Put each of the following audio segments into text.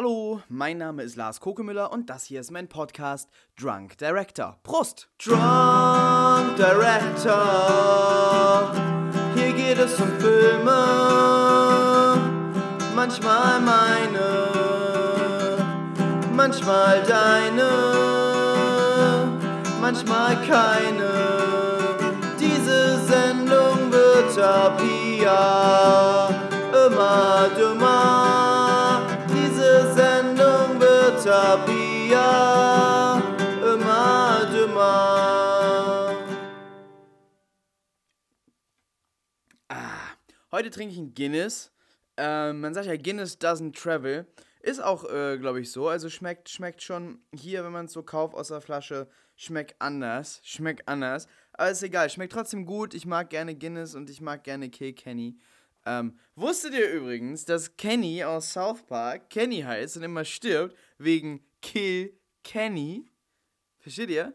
Hallo, mein Name ist Lars Kokemüller und das hier ist mein Podcast Drunk Director. Prost! Drunk Director, hier geht es um Filme, manchmal meine, manchmal deine, manchmal keine. Diese Sendung wird ab hier immer dümmer. Hier immer. Ah, heute trinke ich ein Guinness. Ähm, man sagt ja, Guinness doesn't travel. Ist auch, äh, glaube ich, so. Also schmeckt, schmeckt schon hier, wenn man es so kauft aus der Flasche, schmeckt anders. Schmeckt anders. Aber ist egal, schmeckt trotzdem gut. Ich mag gerne Guinness und ich mag gerne Kill Kenny. Ähm, wusstet ihr übrigens, dass Kenny aus South Park Kenny heißt und immer stirbt wegen Kill Kenny? Versteht ihr?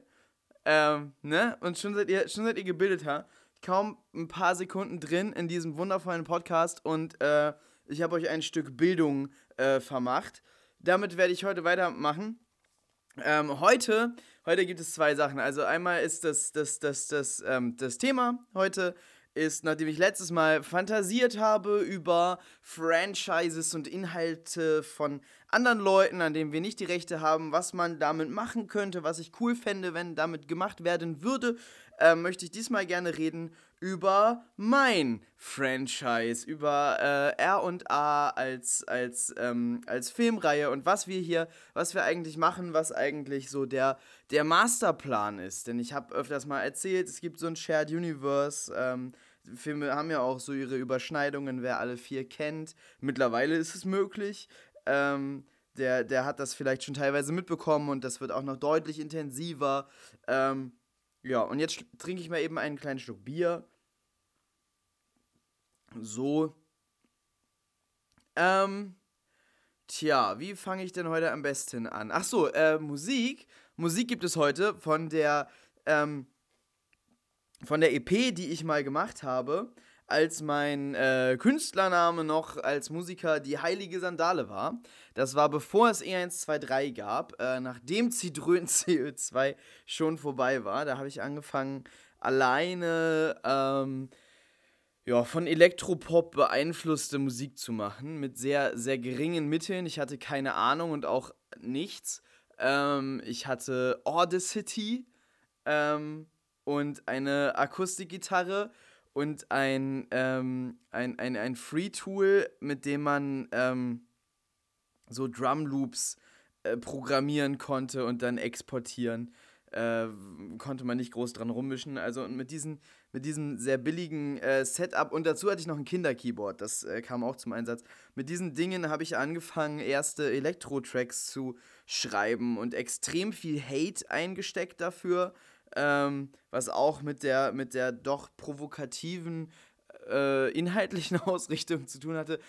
Ähm, ne? Und schon seid ihr, schon seid ihr gebildeter. Kaum ein paar Sekunden drin in diesem wundervollen Podcast und äh, ich habe euch ein Stück Bildung äh, vermacht. Damit werde ich heute weitermachen. Ähm, heute, heute gibt es zwei Sachen. Also einmal ist das, das, das, das, ähm, das Thema heute ist, nachdem ich letztes Mal fantasiert habe über Franchises und Inhalte von anderen Leuten, an denen wir nicht die Rechte haben, was man damit machen könnte, was ich cool fände, wenn damit gemacht werden würde, äh, möchte ich diesmal gerne reden über mein Franchise, über äh, R&A als, als, ähm, als Filmreihe und was wir hier, was wir eigentlich machen, was eigentlich so der, der Masterplan ist. Denn ich habe öfters mal erzählt, es gibt so ein Shared Universe, ähm, Filme haben ja auch so ihre Überschneidungen, wer alle vier kennt. Mittlerweile ist es möglich. Ähm, der, der hat das vielleicht schon teilweise mitbekommen und das wird auch noch deutlich intensiver. Ähm, ja, und jetzt trinke ich mal eben einen kleinen Schluck Bier. So. Ähm. Tja, wie fange ich denn heute am besten an? Ach so, äh, Musik. Musik gibt es heute von der, ähm, von der EP, die ich mal gemacht habe, als mein äh, Künstlername noch als Musiker die Heilige Sandale war. Das war bevor es E123 gab, äh, nachdem Zitrön CO2 schon vorbei war. Da habe ich angefangen, alleine ähm, ja, von Elektropop beeinflusste Musik zu machen, mit sehr, sehr geringen Mitteln. Ich hatte keine Ahnung und auch nichts. Ähm, ich hatte Audacity ähm, und eine Akustikgitarre und ein, ähm, ein, ein, ein Free-Tool, mit dem man ähm, so Drum-Loops äh, programmieren konnte und dann exportieren. Äh, konnte man nicht groß dran rummischen. Also mit, diesen, mit diesem sehr billigen äh, Setup und dazu hatte ich noch ein Kinderkeyboard, das äh, kam auch zum Einsatz. Mit diesen Dingen habe ich angefangen, erste Elektro-Tracks zu schreiben und extrem viel Hate eingesteckt dafür, ähm, was auch mit der, mit der doch provokativen äh, inhaltlichen Ausrichtung zu tun hatte.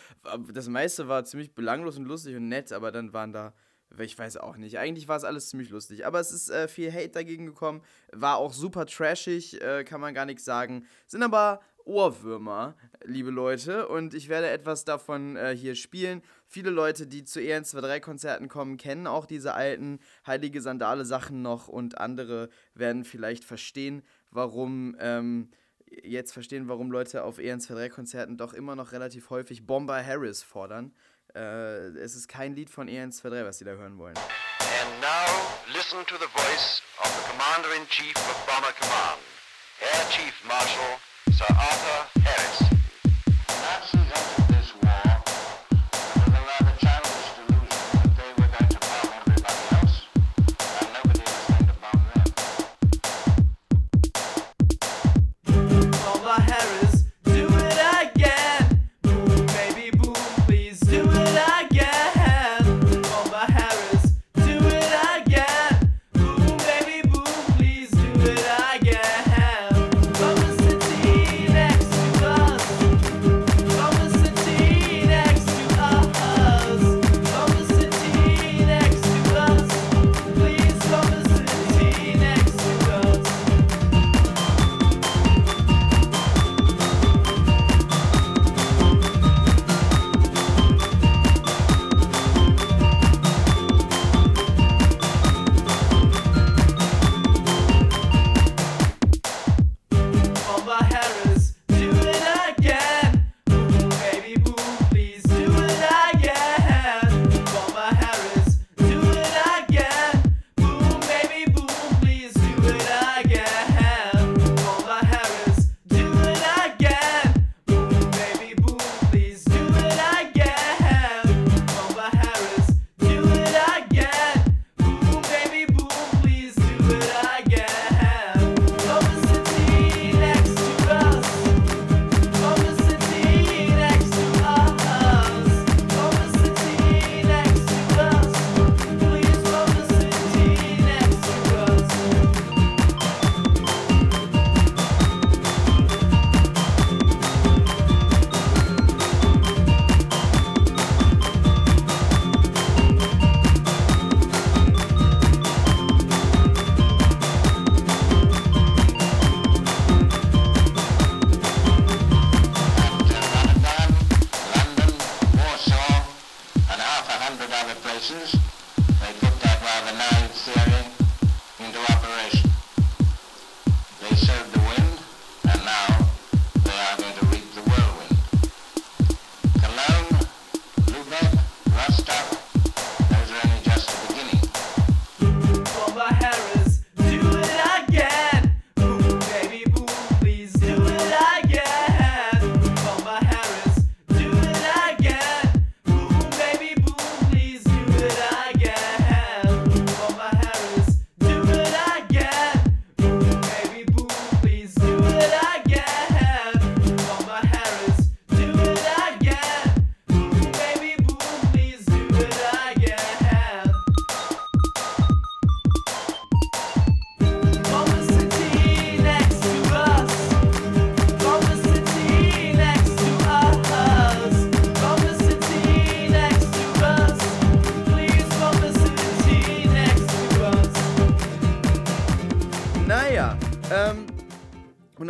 Das meiste war ziemlich belanglos und lustig und nett, aber dann waren da ich weiß auch nicht. Eigentlich war es alles ziemlich lustig. Aber es ist äh, viel Hate dagegen gekommen. War auch super trashig, äh, kann man gar nichts sagen. Sind aber Ohrwürmer, liebe Leute. Und ich werde etwas davon äh, hier spielen. Viele Leute, die zu EN23-Konzerten kommen, kennen auch diese alten Heilige Sandale-Sachen noch. Und andere werden vielleicht verstehen, warum. Ähm, jetzt verstehen, warum Leute auf EN23-Konzerten doch immer noch relativ häufig Bomber Harris fordern. Äh, es ist kein Lied von E123, was Sie da hören wollen. And now listen to the voice of the Commander-in-Chief of Bomber Command, Air Chief Marshal Sir Arthur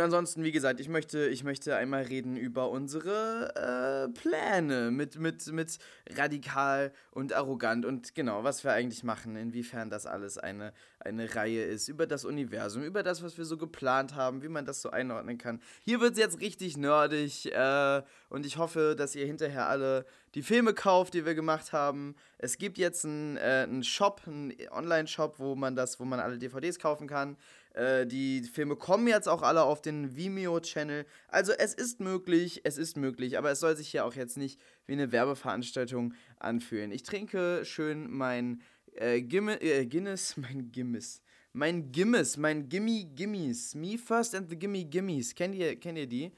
ansonsten, wie gesagt, ich möchte, ich möchte einmal reden über unsere äh, Pläne mit, mit, mit radikal und arrogant und genau, was wir eigentlich machen, inwiefern das alles eine, eine Reihe ist, über das Universum, über das, was wir so geplant haben, wie man das so einordnen kann. Hier wird es jetzt richtig nerdig äh, und ich hoffe, dass ihr hinterher alle die Filme kauft, die wir gemacht haben. Es gibt jetzt einen, äh, Shop, einen Online-Shop, wo man das, wo man alle DVDs kaufen kann. Äh, die Filme kommen jetzt auch alle auf den Vimeo-Channel. Also es ist möglich, es ist möglich, aber es soll sich hier auch jetzt nicht wie eine Werbeveranstaltung anfühlen. Ich trinke schön mein äh, Gimme, äh, Guinness, mein Gimmis. Mein Gimmis, mein Gimme Gimmies. Me First and the Gimme Gimmies. Kennt ihr, kennt ihr die?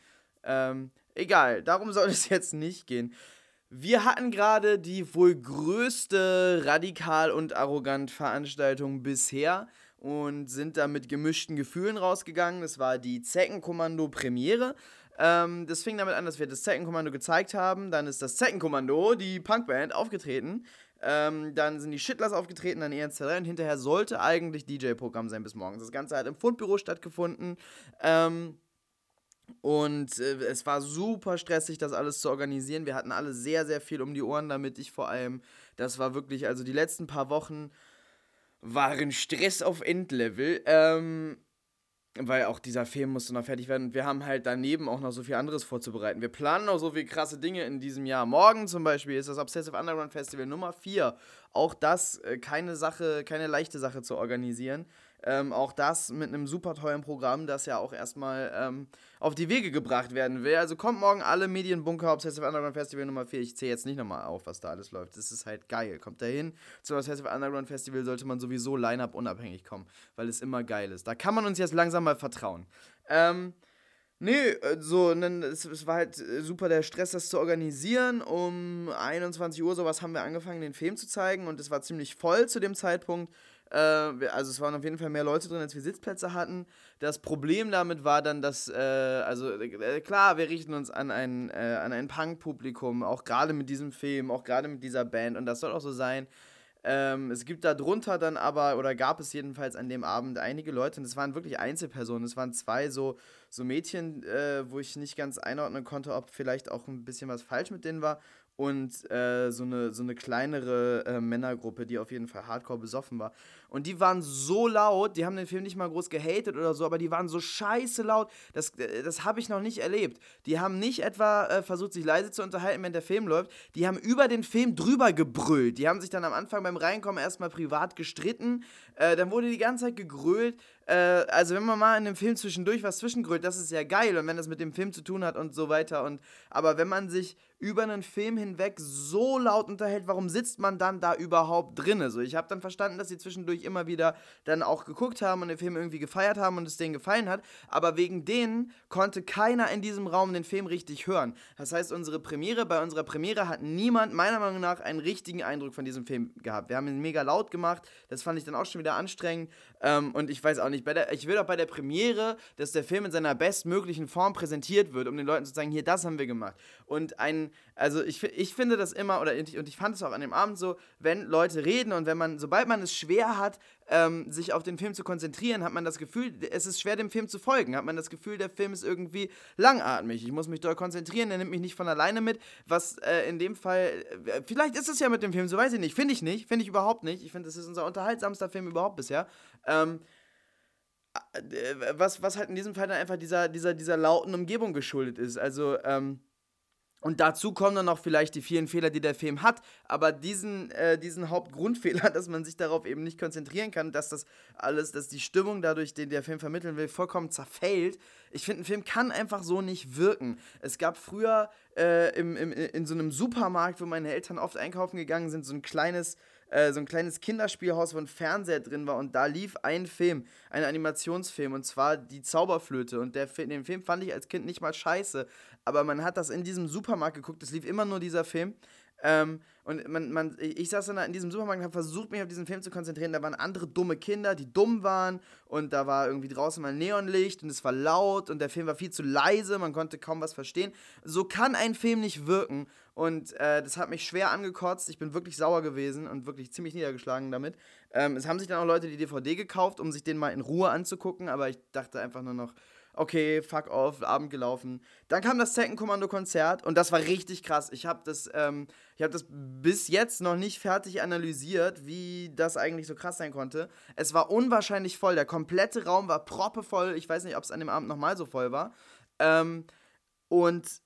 Ähm, egal, darum soll es jetzt nicht gehen. Wir hatten gerade die wohl größte radikal und arrogant Veranstaltung bisher und sind da mit gemischten Gefühlen rausgegangen. Das war die Zeckenkommando-Premiere. Ähm, das fing damit an, dass wir das Zeckenkommando gezeigt haben. Dann ist das Zeckenkommando, die Punkband, aufgetreten. Ähm, dann sind die Shitlers aufgetreten, dann ENZ3 und hinterher sollte eigentlich DJ-Programm sein bis morgens. Das Ganze hat im Fundbüro stattgefunden. Ähm, und äh, es war super stressig, das alles zu organisieren. Wir hatten alle sehr, sehr viel um die Ohren, damit ich vor allem, das war wirklich, also die letzten paar Wochen waren Stress auf Endlevel. Ähm, weil auch dieser Film musste noch fertig werden. Und wir haben halt daneben auch noch so viel anderes vorzubereiten. Wir planen noch so viele krasse Dinge in diesem Jahr. Morgen zum Beispiel ist das Obsessive Underground Festival Nummer 4. Auch das äh, keine Sache, keine leichte Sache zu organisieren. Ähm, auch das mit einem super tollen Programm, das ja auch erstmal ähm, auf die Wege gebracht werden will. Also kommt morgen alle Medienbunker Obsessive Underground Festival Nummer 4. Ich zähle jetzt nicht nochmal auf, was da alles läuft. Das ist halt geil. Kommt dahin. Zum Obsessive Underground Festival sollte man sowieso Line-Up unabhängig kommen, weil es immer geil ist. Da kann man uns jetzt langsam mal vertrauen. Ähm, Nee, äh, so, es, es war halt äh, super der Stress, das zu organisieren. Um 21 Uhr sowas haben wir angefangen, den Film zu zeigen und es war ziemlich voll zu dem Zeitpunkt. Äh, also es waren auf jeden Fall mehr Leute drin, als wir Sitzplätze hatten. Das Problem damit war dann, dass, äh, also äh, klar, wir richten uns an ein, äh, an ein Punk-Publikum, auch gerade mit diesem Film, auch gerade mit dieser Band und das soll auch so sein. Ähm, es gibt da drunter dann aber, oder gab es jedenfalls an dem Abend einige Leute, und es waren wirklich Einzelpersonen, es waren zwei so, so Mädchen, äh, wo ich nicht ganz einordnen konnte, ob vielleicht auch ein bisschen was falsch mit denen war, und äh, so, eine, so eine kleinere äh, Männergruppe, die auf jeden Fall hardcore besoffen war. Und die waren so laut, die haben den Film nicht mal groß gehatet oder so, aber die waren so scheiße laut, das, äh, das habe ich noch nicht erlebt. Die haben nicht etwa äh, versucht, sich leise zu unterhalten, wenn der Film läuft, die haben über den Film drüber gebrüllt. Die haben sich dann am Anfang beim Reinkommen erstmal privat gestritten, äh, dann wurde die ganze Zeit gegrölt. Äh, also wenn man mal in einem Film zwischendurch was zwischengrölt, das ist ja geil und wenn das mit dem Film zu tun hat und so weiter. Und, aber wenn man sich über einen Film hinweg so laut unterhält, warum sitzt man dann da überhaupt drinne? So, ich habe dann verstanden, dass sie zwischendurch immer wieder dann auch geguckt haben und den Film irgendwie gefeiert haben und es denen gefallen hat, aber wegen denen konnte keiner in diesem Raum den Film richtig hören. Das heißt, unsere Premiere, bei unserer Premiere hat niemand meiner Meinung nach einen richtigen Eindruck von diesem Film gehabt. Wir haben ihn mega laut gemacht, das fand ich dann auch schon wieder anstrengend ähm, und ich weiß auch nicht, der, ich will auch bei der Premiere, dass der Film in seiner bestmöglichen Form präsentiert wird, um den Leuten zu sagen, hier, das haben wir gemacht. Und ein, also ich, ich finde das immer, oder ich, und ich fand es auch an dem Abend so, wenn Leute reden und wenn man, sobald man es schwer hat, ähm, sich auf den Film zu konzentrieren, hat man das Gefühl, es ist schwer, dem Film zu folgen. Hat man das Gefühl, der Film ist irgendwie langatmig. Ich muss mich doll konzentrieren, der nimmt mich nicht von alleine mit. Was äh, in dem Fall, äh, vielleicht ist es ja mit dem Film, so weiß ich nicht. Finde ich nicht, finde ich überhaupt nicht. Ich finde, es ist unser unterhaltsamster Film überhaupt bisher. Ähm, äh, was, was halt in diesem Fall dann einfach dieser, dieser, dieser lauten Umgebung geschuldet ist. Also, ähm, und dazu kommen dann noch vielleicht die vielen Fehler, die der Film hat, aber diesen, äh, diesen Hauptgrundfehler, dass man sich darauf eben nicht konzentrieren kann, dass das alles, dass die Stimmung dadurch, den der Film vermitteln will, vollkommen zerfällt. Ich finde, ein Film kann einfach so nicht wirken. Es gab früher äh, im, im, in so einem Supermarkt, wo meine Eltern oft einkaufen gegangen sind, so ein kleines, äh, so ein kleines Kinderspielhaus, wo ein Fernseher drin war und da lief ein Film, ein Animationsfilm und zwar die Zauberflöte und der, den Film fand ich als Kind nicht mal scheiße, aber man hat das in diesem Supermarkt geguckt, es lief immer nur dieser Film ähm, und man, man, ich saß dann da in diesem Supermarkt und habe versucht, mich auf diesen Film zu konzentrieren. Da waren andere dumme Kinder, die dumm waren. Und da war irgendwie draußen mal Neonlicht und es war laut und der Film war viel zu leise. Man konnte kaum was verstehen. So kann ein Film nicht wirken. Und äh, das hat mich schwer angekotzt. Ich bin wirklich sauer gewesen und wirklich ziemlich niedergeschlagen damit. Ähm, es haben sich dann auch Leute die DVD gekauft, um sich den mal in Ruhe anzugucken. Aber ich dachte einfach nur noch, okay, fuck off, Abend gelaufen. Dann kam das Zeckenkommando-Konzert und das war richtig krass. Ich habe das, ähm, habe das bis jetzt noch nicht fertig analysiert, wie das eigentlich so krass sein konnte. Es war unwahrscheinlich voll. Der komplette Raum war proppevoll. Ich weiß nicht, ob es an dem Abend nochmal so voll war. Ähm, und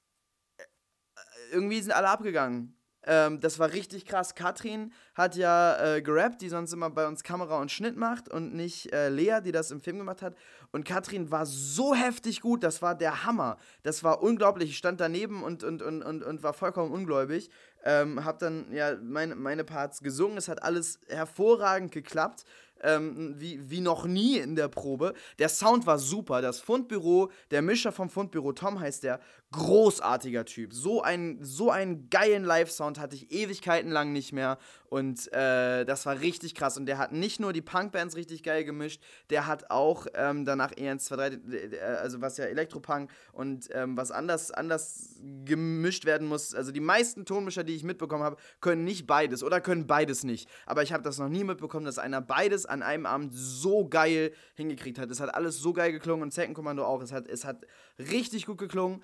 irgendwie sind alle abgegangen. Ähm, das war richtig krass. Katrin hat ja äh, gerappt, die sonst immer bei uns Kamera und Schnitt macht und nicht äh, Lea, die das im Film gemacht hat. Und Katrin war so heftig gut, das war der Hammer. Das war unglaublich. Ich stand daneben und, und, und, und, und war vollkommen ungläubig. Ähm, hab dann ja meine, meine Parts gesungen. Es hat alles hervorragend geklappt. Ähm, wie, wie noch nie in der Probe. Der Sound war super. Das Fundbüro, der Mischer vom Fundbüro, Tom heißt der, großartiger Typ. So, ein, so einen geilen Live-Sound hatte ich Ewigkeiten lang nicht mehr. Und äh, das war richtig krass. Und der hat nicht nur die Punkbands richtig geil gemischt, der hat auch ähm, danach EN23, äh, also was ja Elektropunk und ähm, was anders, anders gemischt werden muss. Also die meisten Tonmischer, die ich mitbekommen habe, können nicht beides oder können beides nicht. Aber ich habe das noch nie mitbekommen, dass einer beides an einem Abend so geil hingekriegt hat. Es hat alles so geil geklungen und Zeckenkommando auch. Es hat, es hat richtig gut geklungen.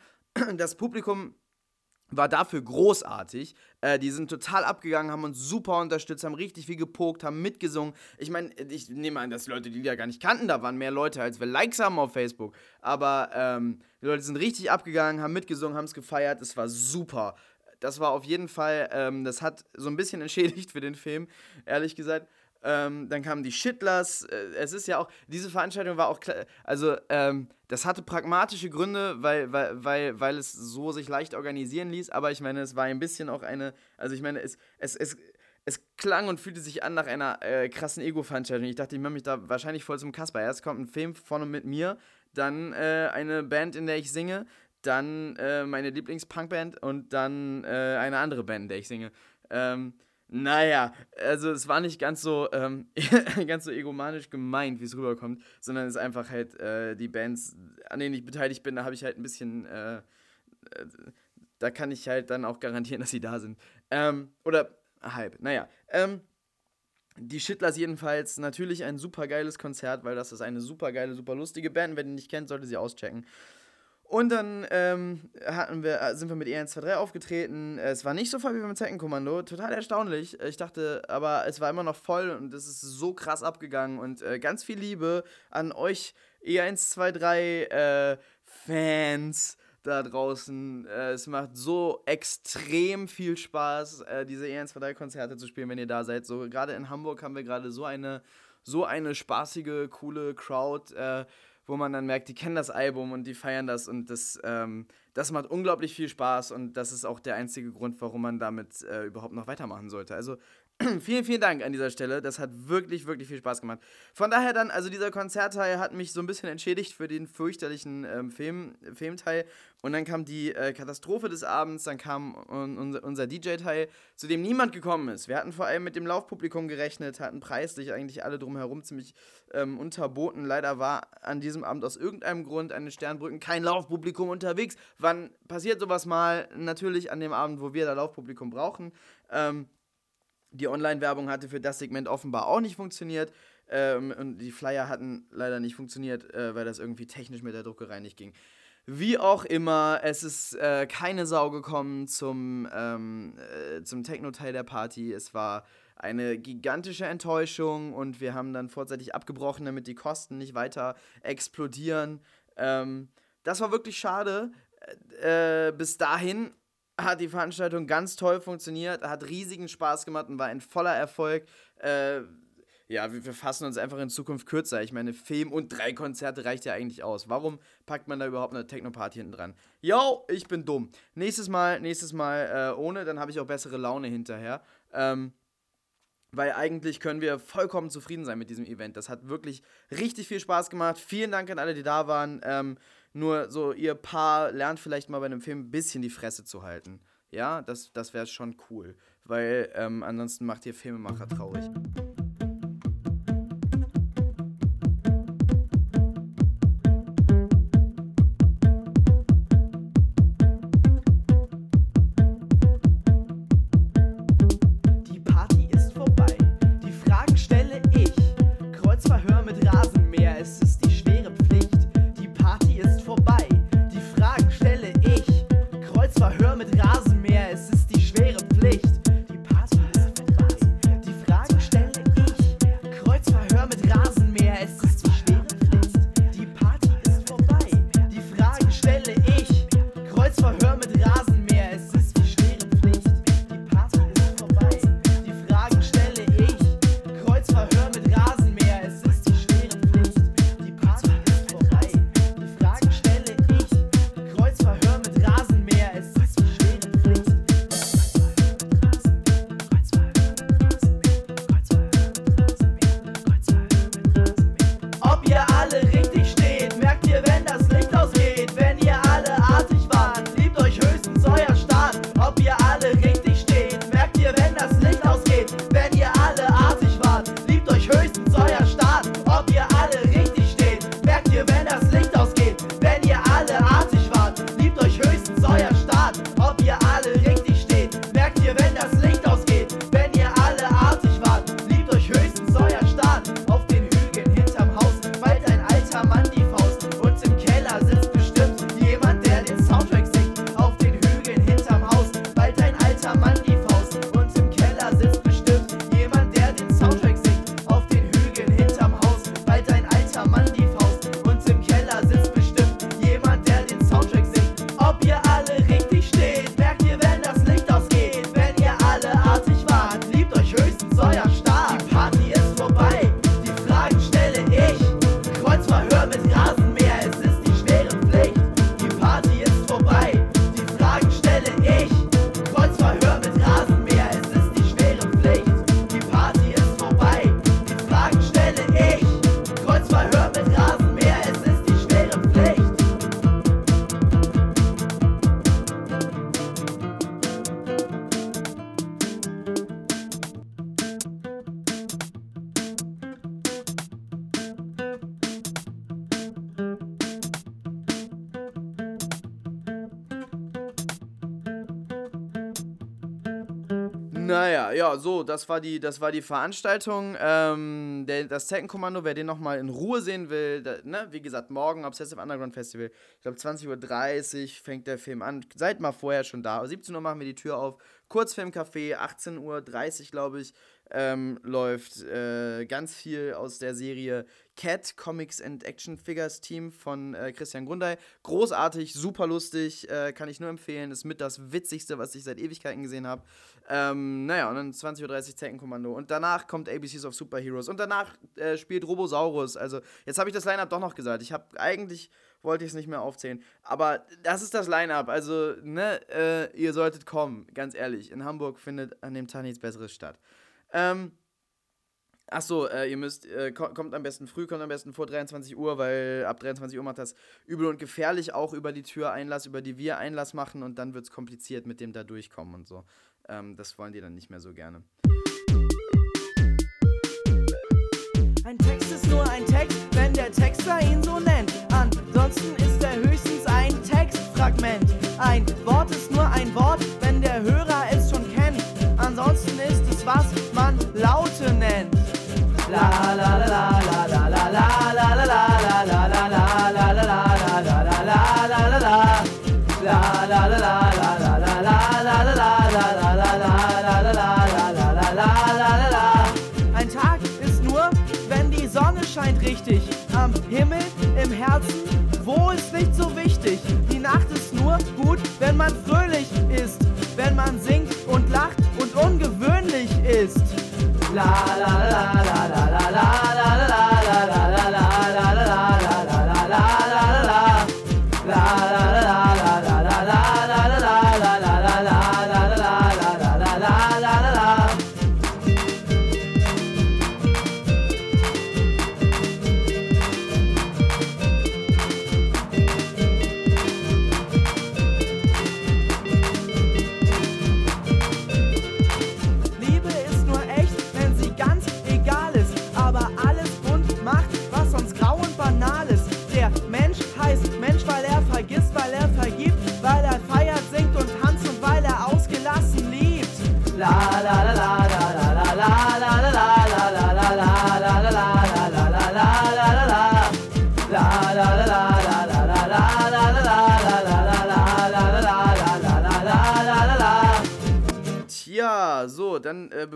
Das Publikum war dafür großartig. Äh, die sind total abgegangen, haben uns super unterstützt, haben richtig viel gepokt, haben mitgesungen. Ich meine, ich nehme an, dass die Leute die Lieder gar nicht kannten. Da waren mehr Leute, als wir Likes haben auf Facebook. Aber ähm, die Leute sind richtig abgegangen, haben mitgesungen, haben es gefeiert. Es war super. Das war auf jeden Fall, ähm, das hat so ein bisschen entschädigt für den Film, ehrlich gesagt. Ähm, dann kamen die Shitlers. Äh, es ist ja auch, diese Veranstaltung war auch, also ähm, das hatte pragmatische Gründe, weil, weil, weil, weil es so sich leicht organisieren ließ. Aber ich meine, es war ein bisschen auch eine, also ich meine, es, es, es, es klang und fühlte sich an nach einer äh, krassen Ego-Veranstaltung. Ich dachte, ich mache mich da wahrscheinlich voll zum Kasper. Erst kommt ein Film vorne mit mir, dann äh, eine Band, in der ich singe, dann äh, meine Lieblings-Punkband und dann äh, eine andere Band, in der ich singe. Ähm, naja, also es war nicht ganz so, ähm, ganz so egomanisch gemeint, wie es rüberkommt, sondern es ist einfach halt äh, die Bands, an denen ich beteiligt bin, da habe ich halt ein bisschen, äh, äh, da kann ich halt dann auch garantieren, dass sie da sind. Ähm, oder halb, naja. Ähm, die Shitlers jedenfalls natürlich ein super geiles Konzert, weil das ist eine super geile, super lustige Band. Wer die nicht kennt, sollte sie auschecken. Und dann ähm, hatten wir, äh, sind wir mit EN23 aufgetreten. Es war nicht so voll wie beim Zeckenkommando. Total erstaunlich. Ich dachte, aber es war immer noch voll und es ist so krass abgegangen. Und äh, ganz viel Liebe an euch E123 äh, Fans da draußen. Äh, es macht so extrem viel Spaß, äh, diese EN23-Konzerte zu spielen, wenn ihr da seid. So gerade in Hamburg haben wir gerade so eine, so eine spaßige, coole Crowd. Wo man dann merkt, die kennen das Album und die feiern das und das, ähm, das macht unglaublich viel Spaß und das ist auch der einzige Grund, warum man damit äh, überhaupt noch weitermachen sollte. Also vielen, vielen Dank an dieser Stelle. Das hat wirklich, wirklich viel Spaß gemacht. Von daher dann, also dieser Konzertteil hat mich so ein bisschen entschädigt für den fürchterlichen ähm, Film, Filmteil. Und dann kam die äh, Katastrophe des Abends, dann kam un unser, unser DJ-Teil, zu dem niemand gekommen ist. Wir hatten vor allem mit dem Laufpublikum gerechnet, hatten preislich eigentlich alle drumherum ziemlich ähm, unterboten. Leider war an diesem Abend aus irgendeinem Grund an den Sternbrücken kein Laufpublikum unterwegs. Wann passiert sowas mal? Natürlich an dem Abend, wo wir da Laufpublikum brauchen. Ähm, die Online-Werbung hatte für das Segment offenbar auch nicht funktioniert. Ähm, und die Flyer hatten leider nicht funktioniert, äh, weil das irgendwie technisch mit der Druckerei nicht ging. Wie auch immer, es ist äh, keine Sau gekommen zum, ähm, äh, zum Techno-Teil der Party. Es war eine gigantische Enttäuschung und wir haben dann vorzeitig abgebrochen, damit die Kosten nicht weiter explodieren. Ähm, das war wirklich schade. Äh, bis dahin hat die Veranstaltung ganz toll funktioniert, hat riesigen Spaß gemacht und war ein voller Erfolg. Äh, ja, wir, wir fassen uns einfach in Zukunft kürzer. Ich meine, Film und drei Konzerte reicht ja eigentlich aus. Warum packt man da überhaupt eine Techno-Party hinten dran? Yo, ich bin dumm. Nächstes Mal, nächstes Mal äh, ohne, dann habe ich auch bessere Laune hinterher. Ähm, weil eigentlich können wir vollkommen zufrieden sein mit diesem Event. Das hat wirklich richtig viel Spaß gemacht. Vielen Dank an alle, die da waren. Ähm, nur so, ihr Paar lernt vielleicht mal bei einem Film ein bisschen die Fresse zu halten. Ja, das, das wäre schon cool. Weil ähm, ansonsten macht ihr Filmemacher traurig. Das war die, das war die Veranstaltung. Ähm, der, das Zeckenkommando, wer den nochmal in Ruhe sehen will, da, ne, wie gesagt, morgen Obsessive Underground Festival, ich glaube 20.30 Uhr fängt der Film an. Seid mal vorher schon da. 17 Uhr machen wir die Tür auf. Kurzfilmcafé, 18.30 Uhr, glaube ich, ähm, läuft äh, ganz viel aus der Serie Cat Comics and Action Figures Team von äh, Christian Grundei. Großartig, super lustig, äh, kann ich nur empfehlen. Ist mit das Witzigste, was ich seit Ewigkeiten gesehen habe. Ähm, naja, und dann 20.30 Uhr Zeckenkommando. Und danach kommt ABCs of Superheroes. Und danach äh, spielt Robosaurus. Also, jetzt habe ich das Line-Up doch noch gesagt. Ich habe eigentlich wollte ich es nicht mehr aufzählen. Aber das ist das Line-Up. Also, ne, äh, ihr solltet kommen, ganz ehrlich. In Hamburg findet an dem Tag nichts Besseres statt. Ähm, ach so, äh, ihr müsst, äh, ko- kommt am besten früh, kommt am besten vor 23 Uhr, weil ab 23 Uhr macht das übel und gefährlich auch über die Tür Einlass, über die wir Einlass machen und dann wird es kompliziert mit dem da durchkommen und so. Ähm, das wollen die dann nicht mehr so gerne. Ein Text ist nur ein Text, wenn der Texter ihn so nennt. Ansonsten ist er höchstens ein Textfragment. Ein Wort La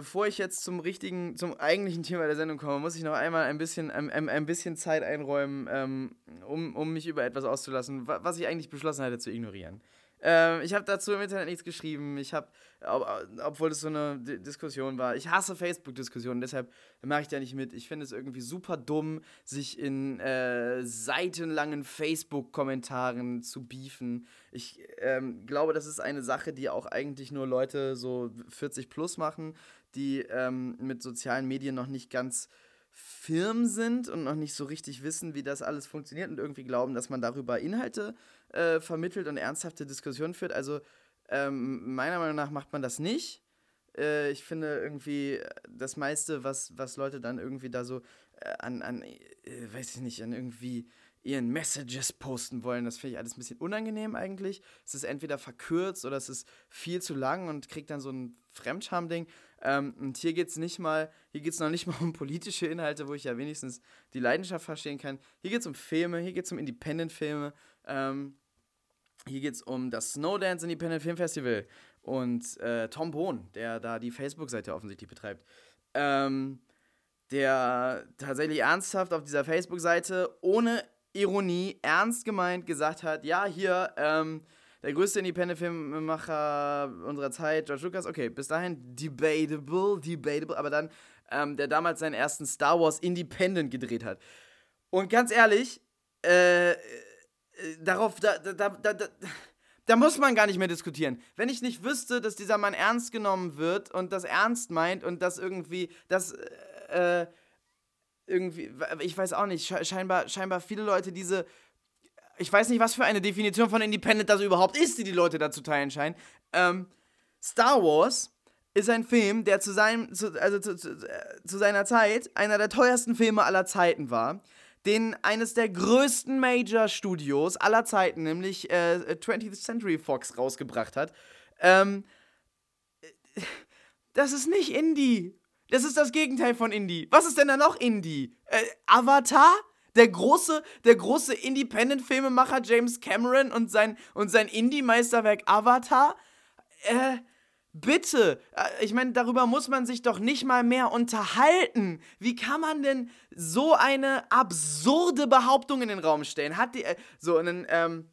bevor ich jetzt zum richtigen, zum eigentlichen Thema der Sendung komme, muss ich noch einmal ein bisschen, ein, ein, ein bisschen Zeit einräumen, ähm, um, um mich über etwas auszulassen, wa was ich eigentlich beschlossen hatte zu ignorieren. Ähm, ich habe dazu im Internet nichts geschrieben. Ich habe, ob, obwohl es so eine D Diskussion war, ich hasse Facebook-Diskussionen, deshalb mache ich da nicht mit. Ich finde es irgendwie super dumm, sich in äh, seitenlangen Facebook-Kommentaren zu beefen. Ich ähm, glaube, das ist eine Sache, die auch eigentlich nur Leute so 40 plus machen, die ähm, mit sozialen Medien noch nicht ganz firm sind und noch nicht so richtig wissen, wie das alles funktioniert und irgendwie glauben, dass man darüber Inhalte äh, vermittelt und ernsthafte Diskussionen führt. Also ähm, meiner Meinung nach macht man das nicht. Äh, ich finde irgendwie das meiste, was, was Leute dann irgendwie da so äh, an, an äh, weiß ich nicht, an irgendwie ihren Messages posten wollen, das finde ich alles ein bisschen unangenehm eigentlich. Es ist entweder verkürzt oder es ist viel zu lang und kriegt dann so ein Fremdscham-Ding. Ähm, und hier geht es nicht mal, hier geht es noch nicht mal um politische Inhalte, wo ich ja wenigstens die Leidenschaft verstehen kann. Hier geht es um Filme, hier geht es um Independent-Filme. Ähm, hier geht es um das Snowdance Independent Film Festival und äh, Tom Bohn, der da die Facebook-Seite offensichtlich betreibt. Ähm, der tatsächlich ernsthaft auf dieser Facebook-Seite ohne Ironie ernst gemeint gesagt hat, ja, hier, ähm, der größte Independent-Filmemacher unserer Zeit, George Lucas, okay, bis dahin debatable, debatable, aber dann, ähm, der damals seinen ersten Star Wars Independent gedreht hat. Und ganz ehrlich, äh, äh, darauf, da, da, da, da, da, muss man gar nicht mehr diskutieren. Wenn ich nicht wüsste, dass dieser Mann ernst genommen wird und das ernst meint und das irgendwie, das, äh, irgendwie, ich weiß auch nicht, sche- scheinbar, scheinbar viele Leute diese, ich weiß nicht, was für eine Definition von Independent das überhaupt ist, die die Leute da zu teilen scheinen. Ähm, Star Wars ist ein Film, der zu, seinem, zu, also zu, zu, äh, zu seiner Zeit einer der teuersten Filme aller Zeiten war, den eines der größten Major-Studios aller Zeiten, nämlich äh, 20th Century Fox, rausgebracht hat. Ähm, äh, das ist nicht Indie. Das ist das Gegenteil von Indie. Was ist denn da noch Indie? Äh, Avatar? Der große, der große Independent-Filmemacher James Cameron und sein, und sein Indie-Meisterwerk Avatar? Äh, bitte. Äh, Ich meine, darüber muss man sich doch nicht mal mehr unterhalten. Wie kann man denn so eine absurde Behauptung in den Raum stellen? Hat die, äh, so, und dann, ähm,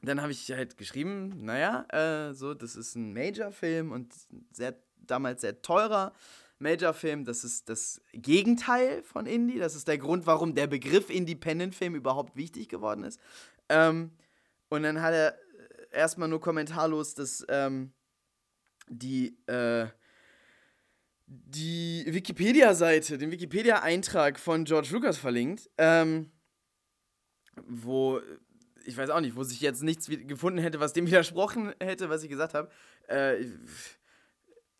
dann habe ich halt geschrieben, naja, äh, so, das ist ein Major-Film und sehr, damals sehr teurer Major-Film. Das ist das Gegenteil von Indie. Das ist der Grund, warum der Begriff Independent-Film überhaupt wichtig geworden ist. Ähm, und dann hat er erstmal nur kommentarlos das, ähm, die, äh, die Wikipedia-Seite, den Wikipedia-Eintrag von George Lucas verlinkt, ähm, wo, ich weiß auch nicht, wo sich jetzt nichts gefunden hätte, was dem widersprochen hätte, was ich gesagt habe. Äh,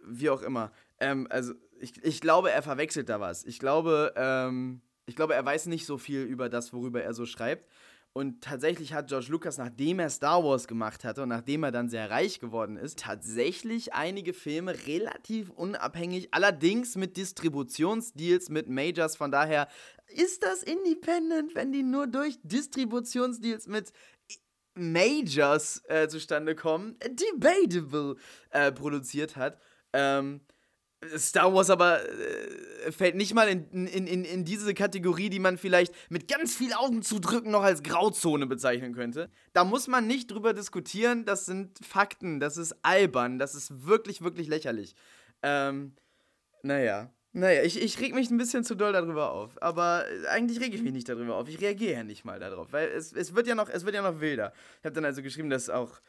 wie auch immer. Ähm, also, ich, ich glaube, er verwechselt da was. Ich glaube, ähm, ich glaube, er weiß nicht so viel über das, worüber er so schreibt. Und tatsächlich hat George Lucas, nachdem er Star Wars gemacht hatte und nachdem er dann sehr reich geworden ist, tatsächlich einige Filme relativ unabhängig, allerdings mit Distributionsdeals mit Majors. Von daher ist das independent, wenn die nur durch Distributionsdeals mit Majors äh, zustande kommen, debatable äh, produziert hat. Ähm, Star Wars aber äh, fällt nicht mal in, in, in, in diese Kategorie, die man vielleicht mit ganz viel Augen zu drücken noch als Grauzone bezeichnen könnte. Da muss man nicht drüber diskutieren, das sind Fakten, das ist albern, das ist wirklich, wirklich lächerlich. Ähm, naja. Naja, ich, ich reg mich ein bisschen zu doll darüber auf. Aber äh, eigentlich reg ich mich nicht darüber auf. Ich reagiere ja nicht mal darauf. Weil es, es, wird, ja noch, es wird ja noch wilder. Ich habe dann also geschrieben, dass auch,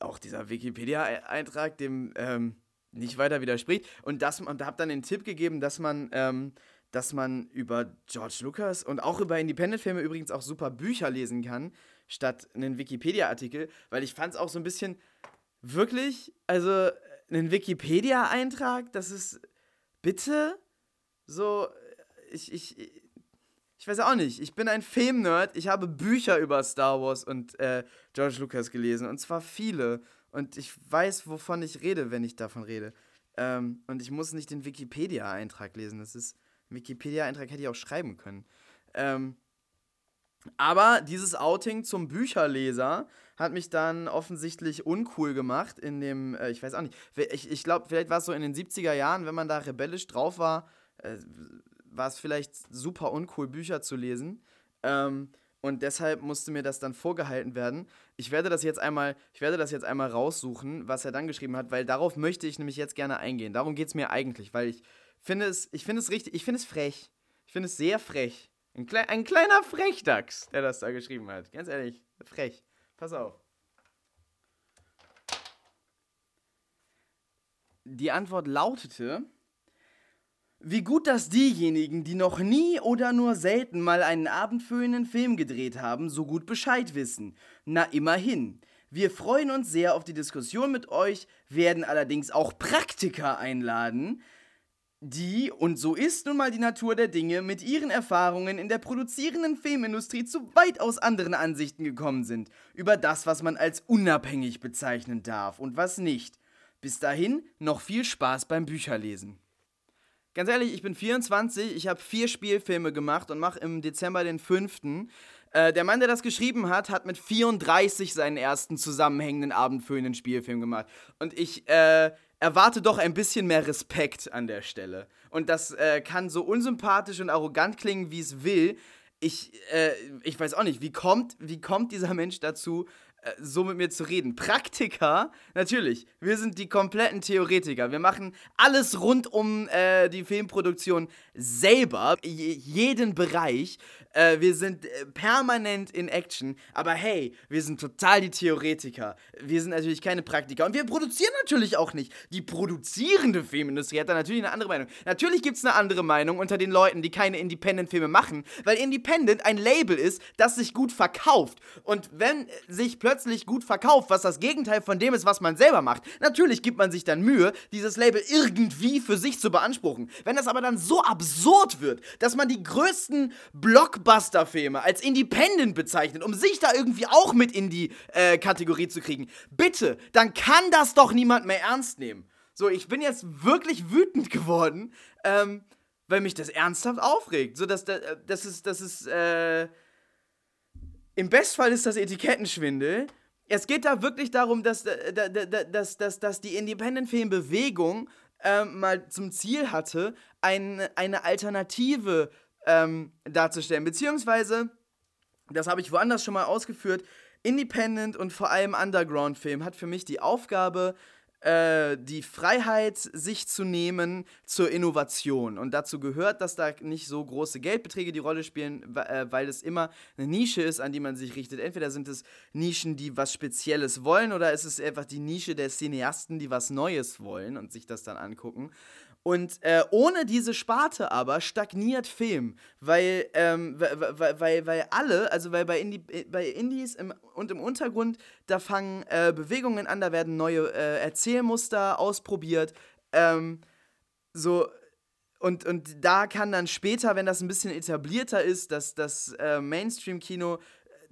auch dieser Wikipedia-Eintrag dem ähm, nicht weiter widerspricht. Und, das, und habe dann den Tipp gegeben, dass man, ähm, dass man über George Lucas und auch über Independent-Filme übrigens auch super Bücher lesen kann, statt einen Wikipedia-Artikel. Weil ich fand es auch so ein bisschen wirklich, also einen Wikipedia-Eintrag, das ist bitte? So, ich, ich, ich weiß auch nicht, ich bin ein Filmnerd, ich habe Bücher über Star Wars und äh, George Lucas gelesen. Und zwar viele und ich weiß, wovon ich rede, wenn ich davon rede. Ähm, und ich muss nicht den Wikipedia-Eintrag lesen, das ist, Wikipedia-Eintrag hätte ich auch schreiben können. Ähm, aber dieses Outing zum Bücherleser hat mich dann offensichtlich uncool gemacht in dem, äh, ich weiß auch nicht, ich, ich glaube, vielleicht war es so in den 70er Jahren, wenn man da rebellisch drauf war, äh, war es vielleicht super uncool, Bücher zu lesen. Ähm, und deshalb musste mir das dann vorgehalten werden. Ich werde das jetzt einmal, ich werde das jetzt einmal raussuchen, was er dann geschrieben hat, weil darauf möchte ich nämlich jetzt gerne eingehen. Darum geht es mir eigentlich, weil ich finde es, ich finde es richtig, ich finde es frech. Ich finde es sehr frech. Ein, klei ein kleiner Frechdachs, der das da geschrieben hat. Ganz ehrlich, frech. Pass auf. Die Antwort lautete, wie gut, dass diejenigen, die noch nie oder nur selten mal einen abendfüllenden Film gedreht haben, so gut Bescheid wissen. Na immerhin. Wir freuen uns sehr auf die Diskussion mit euch, werden allerdings auch Praktiker einladen, die, und so ist nun mal die Natur der Dinge, mit ihren Erfahrungen in der produzierenden Filmindustrie zu weitaus anderen Ansichten gekommen sind, über das, was man als unabhängig bezeichnen darf und was nicht. Bis dahin noch viel Spaß beim Bücherlesen. Ganz ehrlich, ich bin 24, ich habe vier Spielfilme gemacht und mache im Dezember den fünften. Äh, der Mann, der das geschrieben hat, hat mit 34 seinen ersten zusammenhängenden abendfüllenden Spielfilm gemacht. Und ich äh, erwarte doch ein bisschen mehr Respekt an der Stelle. Und das äh, kann so unsympathisch und arrogant klingen, wie es will. Ich, äh, ich weiß auch nicht, wie kommt, wie kommt dieser Mensch dazu, so mit mir zu reden. Praktiker, natürlich. Wir sind die kompletten Theoretiker. Wir machen alles rund um äh, die Filmproduktion selber, jeden Bereich. Äh, wir sind äh, permanent in Action. Aber hey, wir sind total die Theoretiker. Wir sind natürlich keine Praktiker. Und wir produzieren natürlich auch nicht. Die produzierende Filmindustrie hat da natürlich eine andere Meinung. Natürlich gibt es eine andere Meinung unter den Leuten, die keine Independent-Filme machen, weil Independent ein Label ist, das sich gut verkauft. Und wenn sich plötzlich gut verkauft, was das Gegenteil von dem ist, was man selber macht, natürlich gibt man sich dann Mühe, dieses Label irgendwie für sich zu beanspruchen. Wenn das aber dann so absurd wird, dass man die größten Blockbuster-Filme als Independent bezeichnet, um sich da irgendwie auch mit in die äh, Kategorie zu kriegen, bitte, dann kann das doch niemand mehr ernst nehmen. So, ich bin jetzt wirklich wütend geworden, ähm, weil mich das ernsthaft aufregt. So, dass das, das ist, das ist, äh, im Bestfall ist das Etikettenschwindel. Es geht da wirklich darum, dass, äh, da- da- da- dass, dass, dass die Independent-Film-Bewegung ähm, mal zum Ziel hatte, ein, eine Alternative ähm, darzustellen. Beziehungsweise, das habe ich woanders schon mal ausgeführt, Independent und vor allem Underground-Film hat für mich die Aufgabe, äh, die Freiheit, sich zu nehmen zur Innovation. Und dazu gehört, dass da nicht so große Geldbeträge die Rolle spielen, äh, weil es immer eine Nische ist, an die man sich richtet. Entweder sind es Nischen, die was Spezielles wollen, oder ist es einfach die Nische der Cineasten, die was Neues wollen und sich das dann angucken. Und äh, ohne diese Sparte aber stagniert Film, weil, ähm, weil, weil, weil alle, also weil bei, Indie, bei Indies im, und im Untergrund, da fangen äh, Bewegungen an, da werden neue äh, Erzählmuster ausprobiert. Ähm, so, und, und da kann dann später, wenn das ein bisschen etablierter ist, dass das äh, Mainstream-Kino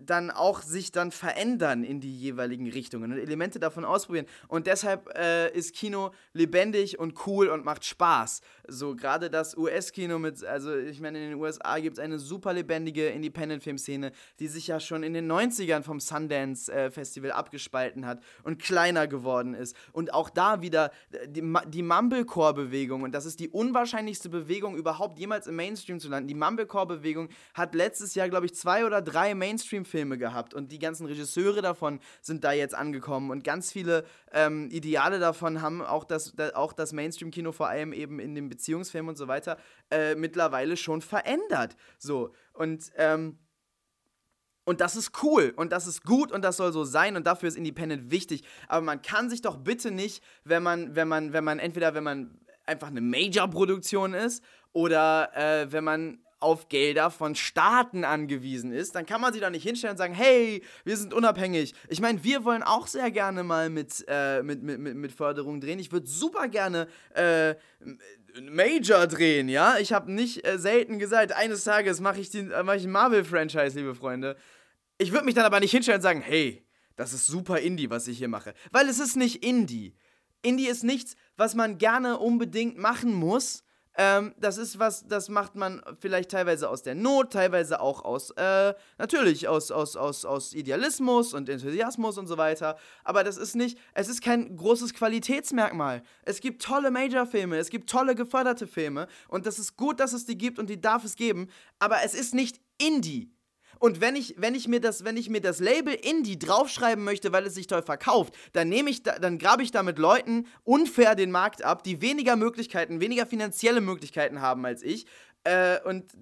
dann auch sich dann verändern in die jeweiligen Richtungen und Elemente davon ausprobieren. Und deshalb äh, ist Kino lebendig und cool und macht Spaß. So gerade das US-Kino mit, also ich meine, in den USA gibt es eine super lebendige Independent-Film-Szene, die sich ja schon in den 90ern vom Sundance äh, abgespalten hat und kleiner geworden ist. Und auch da wieder äh, die, die Mumblecore-Bewegung, und das ist die unwahrscheinlichste Bewegung überhaupt jemals im Mainstream zu landen. Die Mumblecore-Bewegung hat letztes Jahr, glaube ich, zwei oder drei Mainstream Filme gehabt und die ganzen Regisseure davon sind da jetzt angekommen und ganz viele ähm, Ideale davon haben auch das, da, auch das Mainstream-Kino vor allem eben in den Beziehungsfilmen und so weiter äh, mittlerweile schon verändert. So und ähm, und das ist cool und das ist gut und das soll so sein und dafür ist Independent wichtig. Aber man kann sich doch bitte nicht, wenn man, wenn man, wenn man entweder, wenn man einfach eine Major-Produktion ist oder äh, wenn man auf Gelder von Staaten angewiesen ist, dann kann man sich da nicht hinstellen und sagen, hey, wir sind unabhängig. Ich meine, wir wollen auch sehr gerne mal mit, äh, mit, mit, mit, mit Förderung drehen. Ich würde super gerne äh, Major drehen, ja? Ich habe nicht äh, selten gesagt, eines Tages mache ich, äh, mach ich ein Marvel-Franchise, liebe Freunde. Ich würde mich dann aber nicht hinstellen und sagen, hey, das ist super Indie, was ich hier mache. Weil es ist nicht Indie. Indie ist nichts, was man gerne unbedingt machen muss, ähm, das ist was, das macht man vielleicht teilweise aus der Not, teilweise auch aus, äh, natürlich aus, aus, aus, aus Idealismus und Enthusiasmus und so weiter. Aber das ist nicht, es ist kein großes Qualitätsmerkmal. Es gibt tolle Major-Filme, es gibt tolle geförderte Filme und das ist gut, dass es die gibt und die darf es geben, aber es ist nicht Indie. Und wenn ich, wenn ich mir das, wenn ich mir das Label Indie draufschreiben möchte, weil es sich toll verkauft, dann nehme ich, da, dann grabe ich damit Leuten unfair den Markt ab, die weniger Möglichkeiten, weniger finanzielle Möglichkeiten haben als ich. Äh, und,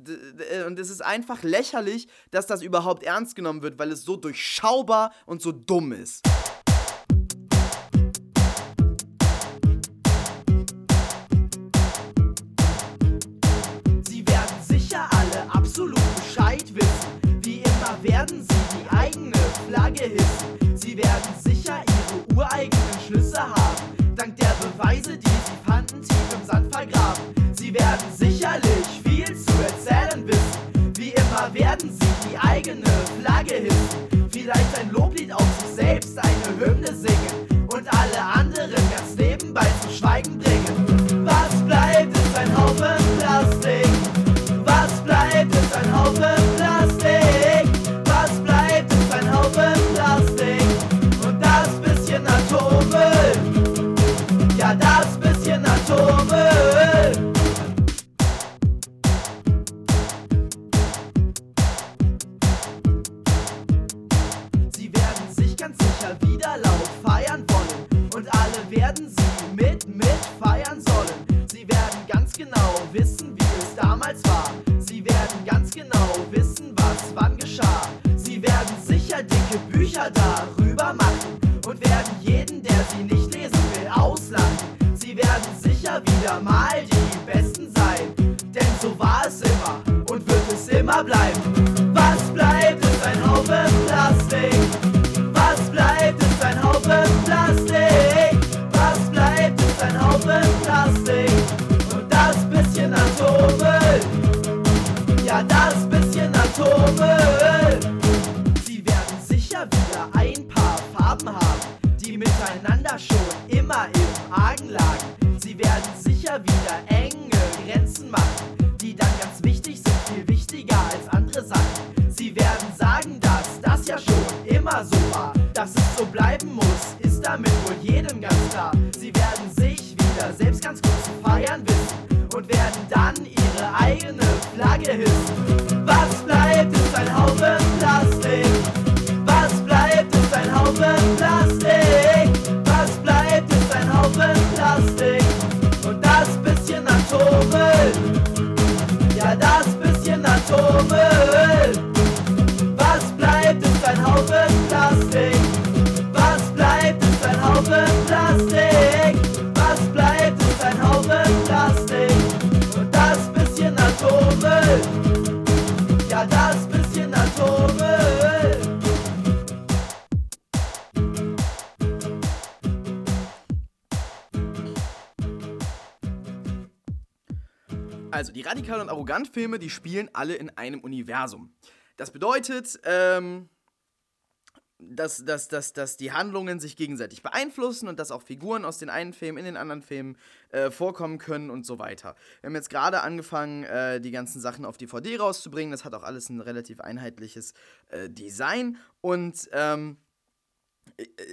und es ist einfach lächerlich, dass das überhaupt ernst genommen wird, weil es so durchschaubar und so dumm ist. Flagge hissen. Sie werden sicher ihre ureigenen Schlüsse haben. Dank der Beweise, die sie fanden, tief im Sand vergraben. Sie werden sicherlich viel zu erzählen wissen. Wie immer werden sie die eigene Flagge hissen. Vielleicht ein Loblied auf sich selbst, eine Hymne singen. Und alle anderen ganz nebenbei zum Schweigen bringen. Was bleibt, ist ein Haufen Plastik. Was bleibt, ist ein Haufen genau wissen, wie es damals war. Radikal und Arrogant Filme, die spielen alle in einem Universum. Das bedeutet, ähm, dass, dass, dass, dass die Handlungen sich gegenseitig beeinflussen und dass auch Figuren aus den einen Filmen in den anderen Filmen äh, vorkommen können und so weiter. Wir haben jetzt gerade angefangen, äh, die ganzen Sachen auf DVD rauszubringen. Das hat auch alles ein relativ einheitliches äh, Design und ähm,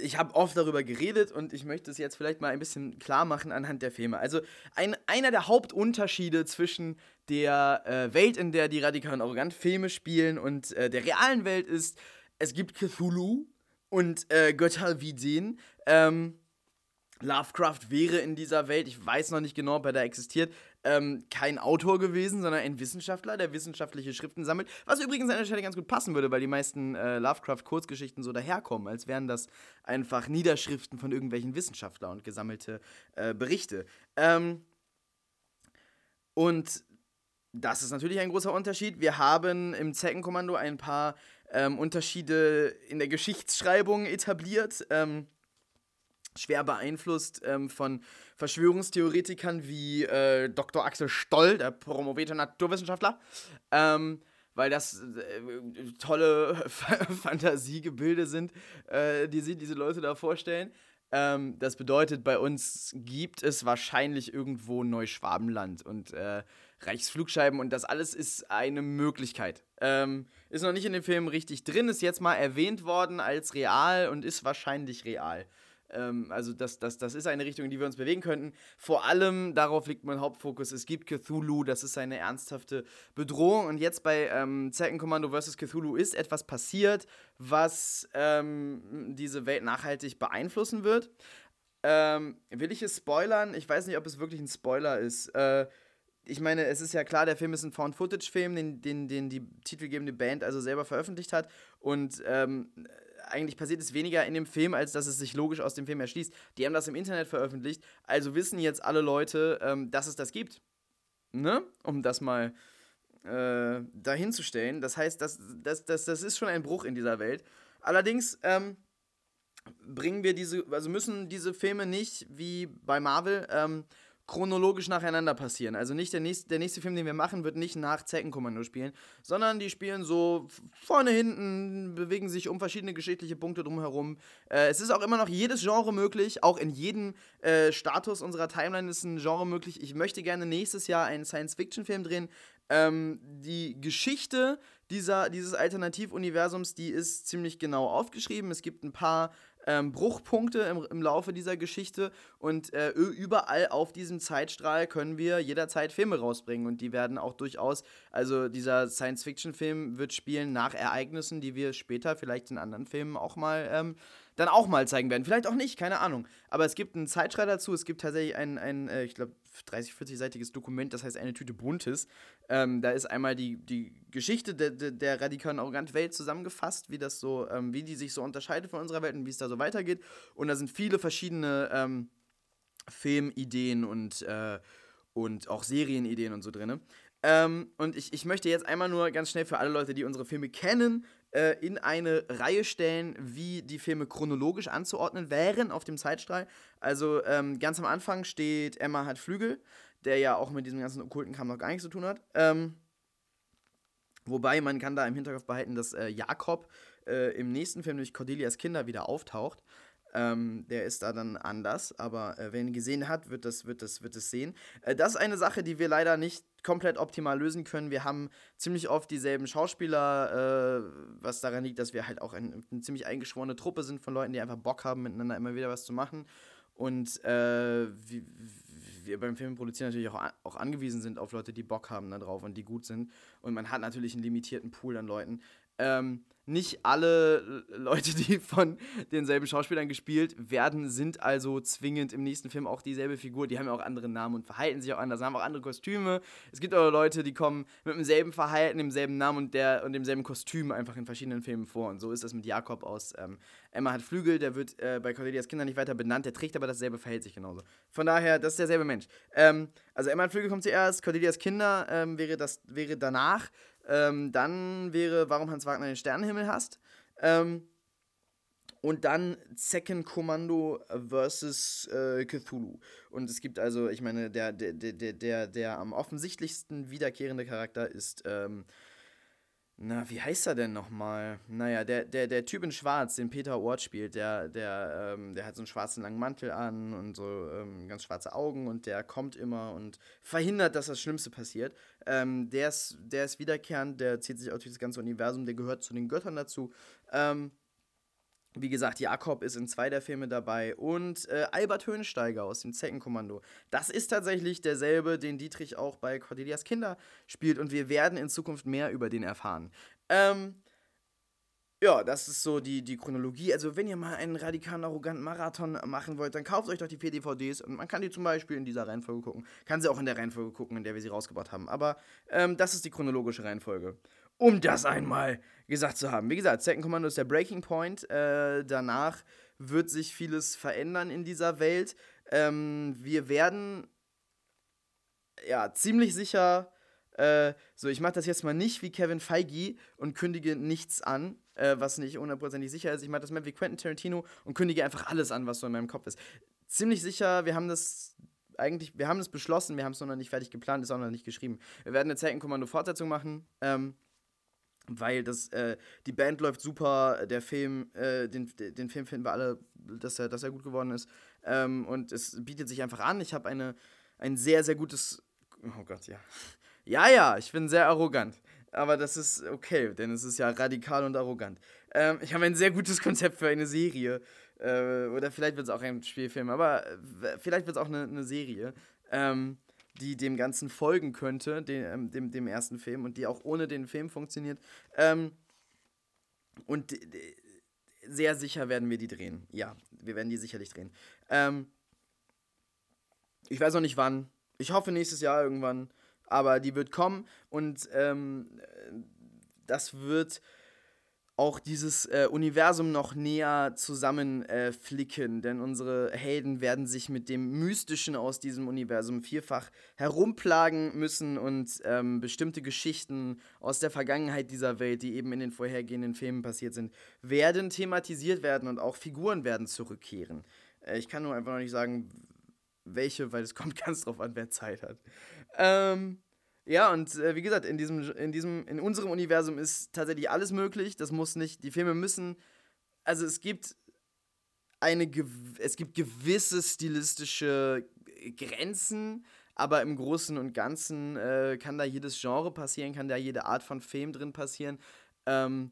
ich habe oft darüber geredet und ich möchte es jetzt vielleicht mal ein bisschen klar machen anhand der Filme. Also ein, einer der Hauptunterschiede zwischen der äh, Welt, in der die radikal und arrogant Filme spielen und äh, der realen Welt ist, es gibt Cthulhu und äh, Götter wie den. Ähm, Lovecraft wäre in dieser Welt, ich weiß noch nicht genau, ob er da existiert, ähm, kein Autor gewesen, sondern ein Wissenschaftler, der wissenschaftliche Schriften sammelt. Was übrigens an der Stelle ganz gut passen würde, weil die meisten äh, Lovecraft-Kurzgeschichten so daherkommen, als wären das einfach Niederschriften von irgendwelchen Wissenschaftlern und gesammelte äh, Berichte. Ähm, und das ist natürlich ein großer Unterschied. Wir haben im Zeckenkommando ein paar ähm, Unterschiede in der Geschichtsschreibung etabliert. Ähm, schwer beeinflusst ähm, von Verschwörungstheoretikern wie äh, Dr. Axel Stoll, der promovierte Naturwissenschaftler. Ähm, weil das äh, tolle Fantasiegebilde sind, äh, die sich diese Leute da vorstellen. Ähm, das bedeutet, bei uns gibt es wahrscheinlich irgendwo Neuschwabenland und äh, Reichsflugscheiben und das alles ist eine Möglichkeit. Ähm, ist noch nicht in dem Film richtig drin, ist jetzt mal erwähnt worden als real und ist wahrscheinlich real. Ähm, also das, das, das ist eine Richtung, in die wir uns bewegen könnten. Vor allem darauf liegt mein Hauptfokus. Es gibt Cthulhu, das ist eine ernsthafte Bedrohung. Und jetzt bei ähm, Second Commando vs. Cthulhu ist etwas passiert, was ähm, diese Welt nachhaltig beeinflussen wird. Ähm, will ich es spoilern? Ich weiß nicht, ob es wirklich ein Spoiler ist. Äh, ich meine, es ist ja klar, der Film ist ein Found-Footage-Film, den, den, den die titelgebende Band also selber veröffentlicht hat. Und ähm, eigentlich passiert es weniger in dem Film, als dass es sich logisch aus dem Film erschließt. Die haben das im Internet veröffentlicht, also wissen jetzt alle Leute, ähm, dass es das gibt. Ne? Um das mal äh, dahinzustellen. Das heißt, das, das, das, das ist schon ein Bruch in dieser Welt. Allerdings ähm, bringen wir diese, also müssen diese Filme nicht wie bei Marvel ähm, chronologisch nacheinander passieren. Also nicht der nächste, der nächste Film, den wir machen, wird nicht nach Zeckenkommando spielen, sondern die spielen so vorne, hinten, bewegen sich um verschiedene geschichtliche Punkte drumherum. Äh, es ist auch immer noch jedes Genre möglich, auch in jedem äh, Status unserer Timeline ist ein Genre möglich. Ich möchte gerne nächstes Jahr einen Science-Fiction-Film drehen. Ähm, die Geschichte dieser, dieses Alternativuniversums, die ist ziemlich genau aufgeschrieben. Es gibt ein paar ähm, Bruchpunkte im, im Laufe dieser Geschichte. Und äh, überall auf diesem Zeitstrahl können wir jederzeit Filme rausbringen. Und die werden auch durchaus, also dieser Science-Fiction-Film wird spielen nach Ereignissen, die wir später vielleicht in anderen Filmen auch mal ähm, dann auch mal zeigen werden. Vielleicht auch nicht, keine Ahnung. Aber es gibt einen Zeitstrahl dazu. Es gibt tatsächlich ein, ein äh, ich glaube, 30, 40-seitiges Dokument, das heißt eine Tüte Buntes. Ähm, da ist einmal die, die Geschichte der, der, der radikalen arroganten Welt zusammengefasst, wie das so, ähm, wie die sich so unterscheidet von unserer Welt und wie es da so weitergeht. Und da sind viele verschiedene ähm, Filmideen und, äh, und auch Serienideen und so drin. Ähm, und ich, ich möchte jetzt einmal nur ganz schnell für alle Leute, die unsere Filme kennen, äh, in eine Reihe stellen, wie die Filme chronologisch anzuordnen wären auf dem Zeitstrahl. Also ähm, ganz am Anfang steht Emma hat Flügel, der ja auch mit diesem ganzen okkulten Kram noch gar nichts zu tun hat. Ähm, wobei man kann da im Hinterkopf behalten, dass äh, Jakob äh, im nächsten Film, nämlich Cordelias Kinder, wieder auftaucht. Ähm, der ist da dann anders, aber äh, wer ihn gesehen hat, wird das, wird das, wird das sehen. Äh, das ist eine Sache, die wir leider nicht komplett optimal lösen können. Wir haben ziemlich oft dieselben Schauspieler, äh, was daran liegt, dass wir halt auch ein, eine ziemlich eingeschworene Truppe sind von Leuten, die einfach Bock haben, miteinander immer wieder was zu machen. Und äh, wir, beim Film produzieren natürlich auch, auch angewiesen sind auf Leute, die Bock haben da drauf und die gut sind. Und man hat natürlich einen limitierten Pool an Leuten. Ähm, nicht alle Leute, die von denselben Schauspielern gespielt werden, sind also zwingend im nächsten Film auch dieselbe Figur. Die haben ja auch andere Namen und verhalten sich auch anders, haben auch andere Kostüme. Es gibt aber Leute, die kommen mit demselben Verhalten, demselben Namen und, der, und demselben Kostüm einfach in verschiedenen Filmen vor. Und so ist das mit Jakob aus ähm, Emma hat Flügel, der wird äh, bei Cordelias Kinder nicht weiter benannt, der trägt aber dasselbe, verhält sich genauso. Von daher, das ist derselbe Mensch. Ähm, also Emma hat Flügel kommt zuerst, Cordelias Kinder ähm, wäre, das, wäre danach. Ähm, dann wäre, warum Hans Wagner den Sternenhimmel hasst. Ähm, Und dann Second Commando versus äh, Cthulhu. Und es gibt also, ich meine, der, der, der, der, der, der am offensichtlichsten wiederkehrende Charakter ist, ähm, na, wie heißt er denn nochmal? Naja, der, der, der Typ in Schwarz, den Peter Ort spielt, der, der, ähm, der hat so einen schwarzen langen Mantel an und so ähm, ganz schwarze Augen und der kommt immer und verhindert, dass das Schlimmste passiert. Ähm, der, ist, der ist wiederkehrend, der zieht sich auch durch das ganze Universum, der gehört zu den Göttern dazu. Ähm, wie gesagt, Jakob ist in zwei der Filme dabei und äh, Albert Höhensteiger aus dem Zeckenkommando. Das ist tatsächlich derselbe, den Dietrich auch bei Cordelias Kinder spielt und wir werden in Zukunft mehr über den erfahren. Ähm, ja, das ist so die, die Chronologie. Also, wenn ihr mal einen radikalen, arroganten Marathon machen wollt, dann kauft euch doch die vier DVDs und man kann die zum Beispiel in dieser Reihenfolge gucken. Kann sie auch in der Reihenfolge gucken, in der wir sie rausgebracht haben. Aber ähm, das ist die chronologische Reihenfolge um das einmal gesagt zu haben. Wie gesagt, Second Commando ist der Breaking Point. Äh, danach wird sich vieles verändern in dieser Welt. Ähm, wir werden ja ziemlich sicher. Äh, so, ich mache das jetzt mal nicht wie Kevin Feige und kündige nichts an, äh, was nicht hundertprozentig sicher ist. Ich mache das mal wie Quentin Tarantino und kündige einfach alles an, was so in meinem Kopf ist. Ziemlich sicher, wir haben das eigentlich, wir haben es beschlossen, wir haben es noch nicht fertig geplant, ist auch noch nicht geschrieben. Wir werden eine Second Commando Fortsetzung machen. Ähm, weil das, äh, die Band läuft super, der Film, äh, den, den Film finden wir alle, dass er, dass er gut geworden ist. Ähm, und es bietet sich einfach an. Ich habe eine, ein sehr, sehr gutes. Oh Gott, ja. Ja, ja, ich bin sehr arrogant. Aber das ist okay, denn es ist ja radikal und arrogant. Ähm, ich habe ein sehr gutes Konzept für eine Serie. Äh, oder vielleicht wird es auch ein Spielfilm, aber äh, vielleicht wird es auch eine, eine Serie. Ähm, die dem Ganzen folgen könnte, dem, ähm, dem, dem ersten Film, und die auch ohne den Film funktioniert. Ähm, und sehr sicher werden wir die drehen. Ja, wir werden die sicherlich drehen. Ähm, ich weiß noch nicht wann. Ich hoffe nächstes Jahr irgendwann. Aber die wird kommen und ähm, das wird auch dieses äh, Universum noch näher zusammenflicken, äh, denn unsere Helden werden sich mit dem Mystischen aus diesem Universum vielfach herumplagen müssen und ähm, bestimmte Geschichten aus der Vergangenheit dieser Welt, die eben in den vorhergehenden Filmen passiert sind, werden thematisiert werden und auch Figuren werden zurückkehren. Äh, ich kann nur einfach noch nicht sagen, welche, weil es kommt ganz drauf an, wer Zeit hat. Ähm, ja, und äh, wie gesagt, in diesem, in diesem, in unserem Universum ist tatsächlich alles möglich. Das muss nicht, die Filme müssen, also es gibt eine, es gibt gewisse stilistische Grenzen, aber im Großen und Ganzen äh, kann da jedes Genre passieren, kann da jede Art von Film drin passieren. Ähm,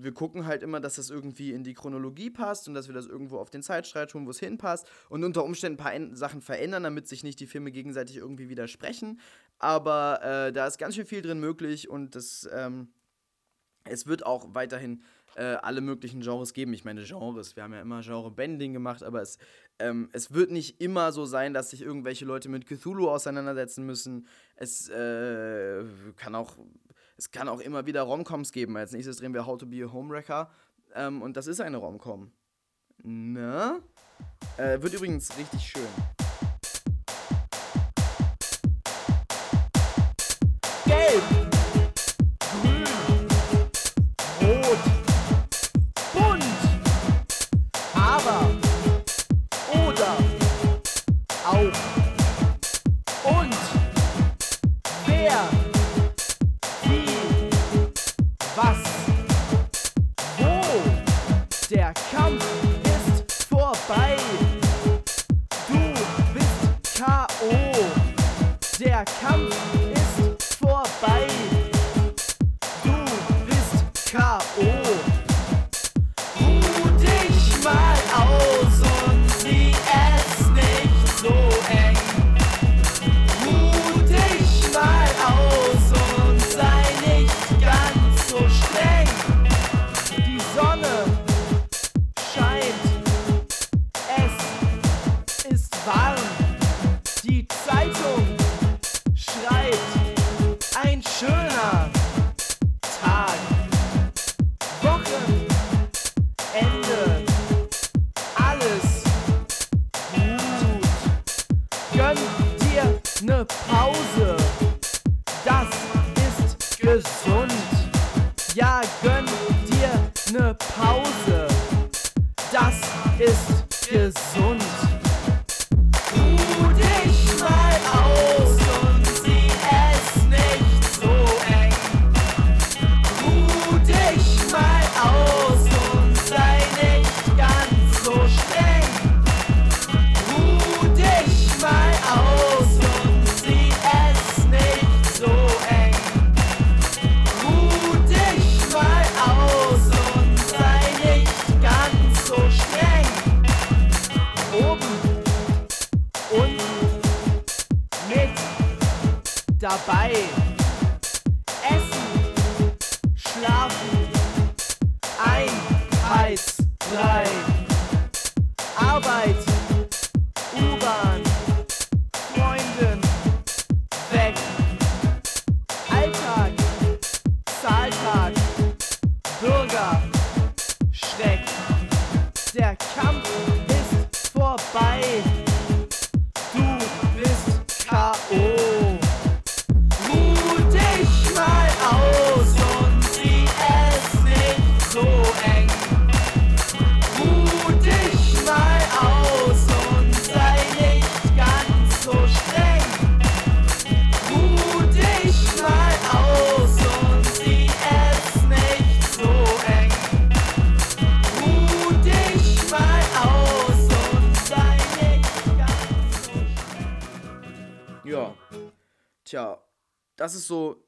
wir gucken halt immer, dass das irgendwie in die Chronologie passt und dass wir das irgendwo auf den Zeitstreit tun, wo es hinpasst und unter Umständen ein paar Sachen verändern, damit sich nicht die Filme gegenseitig irgendwie widersprechen. Aber äh, da ist ganz schön viel drin möglich und das, ähm, es wird auch weiterhin äh, alle möglichen Genres geben. Ich meine, Genres, wir haben ja immer Genre-Bending gemacht, aber es, ähm, es wird nicht immer so sein, dass sich irgendwelche Leute mit Cthulhu auseinandersetzen müssen. Es äh, kann auch es kann auch immer wieder Romcoms geben. Als nächstes drehen wir How to be a Homewrecker. Ähm, und das ist eine Romcom. Ne? Äh, wird übrigens richtig schön. Ja. Tja, das ist so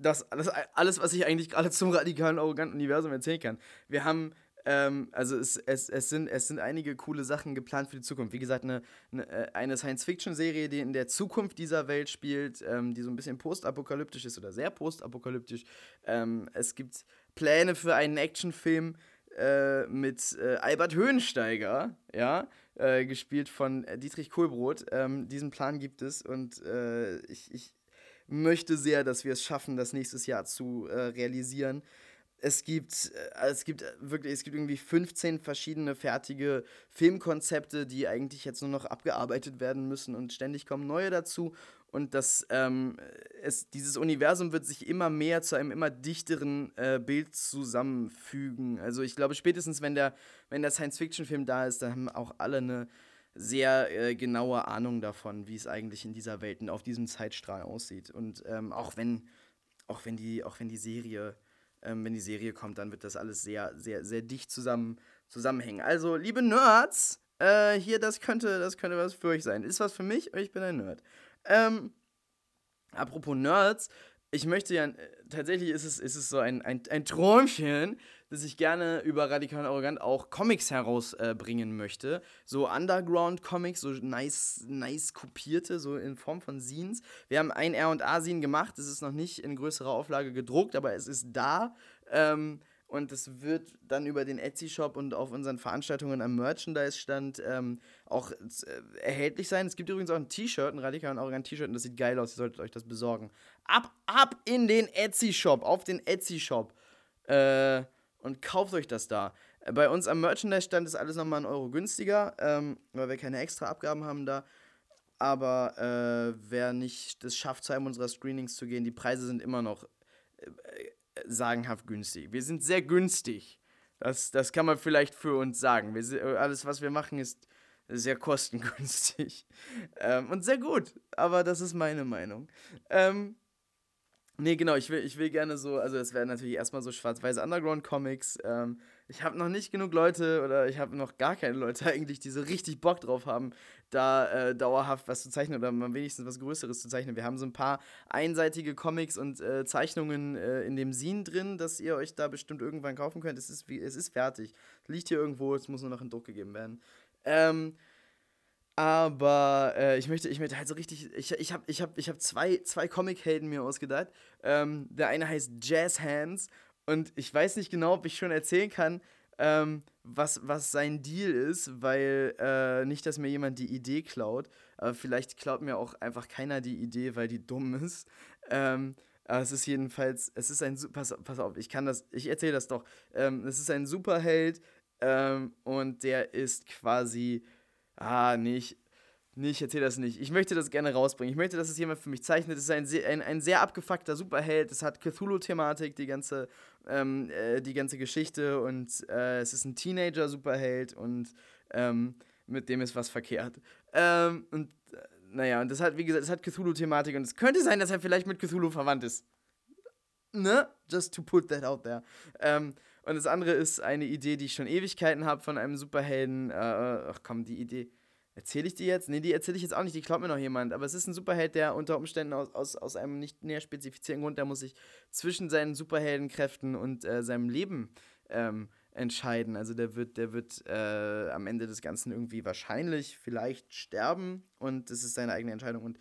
das, das alles, was ich eigentlich gerade zum radikalen, arroganten Universum erzählen kann. Wir haben, ähm, also es, es, es, sind, es sind einige coole Sachen geplant für die Zukunft. Wie gesagt, eine, eine, äh, Science-Fiction-Serie, die in der Zukunft dieser Welt spielt, ähm, die so ein bisschen postapokalyptisch ist oder sehr postapokalyptisch. Ähm, es gibt Pläne für einen Actionfilm äh, mit äh, Albert Höhensteiger, ja, äh, gespielt von Dietrich Kohlbrot. Ähm, diesen Plan gibt es und äh, ich, ich möchte sehr, dass wir es schaffen, das nächstes Jahr zu äh, realisieren. Es gibt, es gibt wirklich, es gibt irgendwie 15 verschiedene fertige Filmkonzepte, die eigentlich jetzt nur noch abgearbeitet werden müssen und ständig kommen neue dazu. Und das, ähm, es, dieses Universum wird sich immer mehr zu einem immer dichteren äh, Bild zusammenfügen. Also ich glaube, spätestens wenn der, wenn der Science-Fiction-Film da ist, dann haben auch alle eine sehr äh, genaue Ahnung davon, wie es eigentlich in dieser Welt und auf diesem Zeitstrahl aussieht. Und ähm, auch wenn, auch wenn die, auch wenn die Serie, ähm, wenn die Serie kommt, dann wird das alles sehr, sehr, sehr dicht zusammen, zusammenhängen. Also, liebe Nerds, äh, hier, das könnte, das könnte was für euch sein. Ist was für mich, ich bin ein Nerd. Ähm, apropos Nerds, ich möchte ja, äh, tatsächlich ist es, ist es so ein, ein, ein Träumchen, dass ich gerne über Radikal und Arrogant auch Comics herausbringen äh, möchte. So Underground-Comics, so nice, nice kopierte, so in Form von Scenes. Wir haben ein R&A-Scene gemacht, es ist noch nicht in größerer Auflage gedruckt, aber es ist da. Ähm, und es wird dann über den Etsy-Shop und auf unseren Veranstaltungen am Merchandise-Stand ähm, auch äh, erhältlich sein. Es gibt übrigens auch ein T-Shirt, ein radikal und arrogant T-Shirt, und das sieht geil aus. Ihr solltet euch das besorgen. Ab, ab in den Etsy-Shop, auf den Etsy-Shop. Äh, und kauft euch das da. Bei uns am Merchandise-Stand ist alles nochmal einen Euro günstiger, ähm, weil wir keine extra Abgaben haben da. Aber äh, wer nicht das schafft, zu einem unserer Screenings zu gehen, die Preise sind immer noch äh, sagenhaft günstig. Wir sind sehr günstig. Das, das kann man vielleicht für uns sagen. Wir, alles, was wir machen, ist sehr kostengünstig. ähm, und sehr gut. Aber das ist meine Meinung. Ähm, Nee, genau, ich will, ich will gerne so, also es wären natürlich erstmal so schwarz-weiße Underground-Comics. Ähm, ich habe noch nicht genug Leute oder ich habe noch gar keine Leute eigentlich, die so richtig Bock drauf haben, da äh, dauerhaft was zu zeichnen oder mal wenigstens was Größeres zu zeichnen. Wir haben so ein paar einseitige Comics und äh, Zeichnungen äh, in dem Scene drin, dass ihr euch da bestimmt irgendwann kaufen könnt. Es ist, wie, es ist fertig. Es liegt hier irgendwo, es muss nur noch in Druck gegeben werden. Ähm, aber äh, ich, möchte, ich möchte halt so richtig. Ich, ich habe ich hab, ich hab zwei, zwei Comic-Helden mir ausgedacht. Ähm, der eine heißt Jazz Hands. Und ich weiß nicht genau, ob ich schon erzählen kann, ähm, was, was sein Deal ist, weil äh, nicht, dass mir jemand die Idee klaut. Aber vielleicht klaut mir auch einfach keiner die Idee, weil die dumm ist. Ähm, aber es ist jedenfalls, es ist ein, pass, pass auf, ich kann das, ich erzähle das doch. Ähm, es ist ein Superheld ähm, und der ist quasi, ah, nicht, nee, ich erzähle das nicht. Ich möchte das gerne rausbringen. Ich möchte, dass es jemand für mich zeichnet. Es ist ein, ein, ein sehr abgefuckter Superheld. Es hat Cthulhu-Thematik, die ganze, ähm, äh, die ganze Geschichte und äh, es ist ein Teenager-Superheld und ähm, mit dem ist was verkehrt. Ähm, und äh, naja, und das hat, wie gesagt, es hat Cthulhu-Thematik und es könnte sein, dass er vielleicht mit Cthulhu verwandt ist. Ne? Just to put that out there. Ähm, und das andere ist eine Idee, die ich schon Ewigkeiten habe von einem Superhelden. Äh, ach komm, die Idee. Erzähle ich die jetzt? Nee, die erzähle ich jetzt auch nicht, die klaut mir noch jemand. Aber es ist ein Superheld, der unter Umständen aus, aus, aus einem nicht näher spezifizierten Grund, der muss sich zwischen seinen Superheldenkräften und äh, seinem Leben ähm, entscheiden. Also der wird, der wird äh, am Ende des Ganzen irgendwie wahrscheinlich vielleicht sterben und das ist seine eigene Entscheidung. Und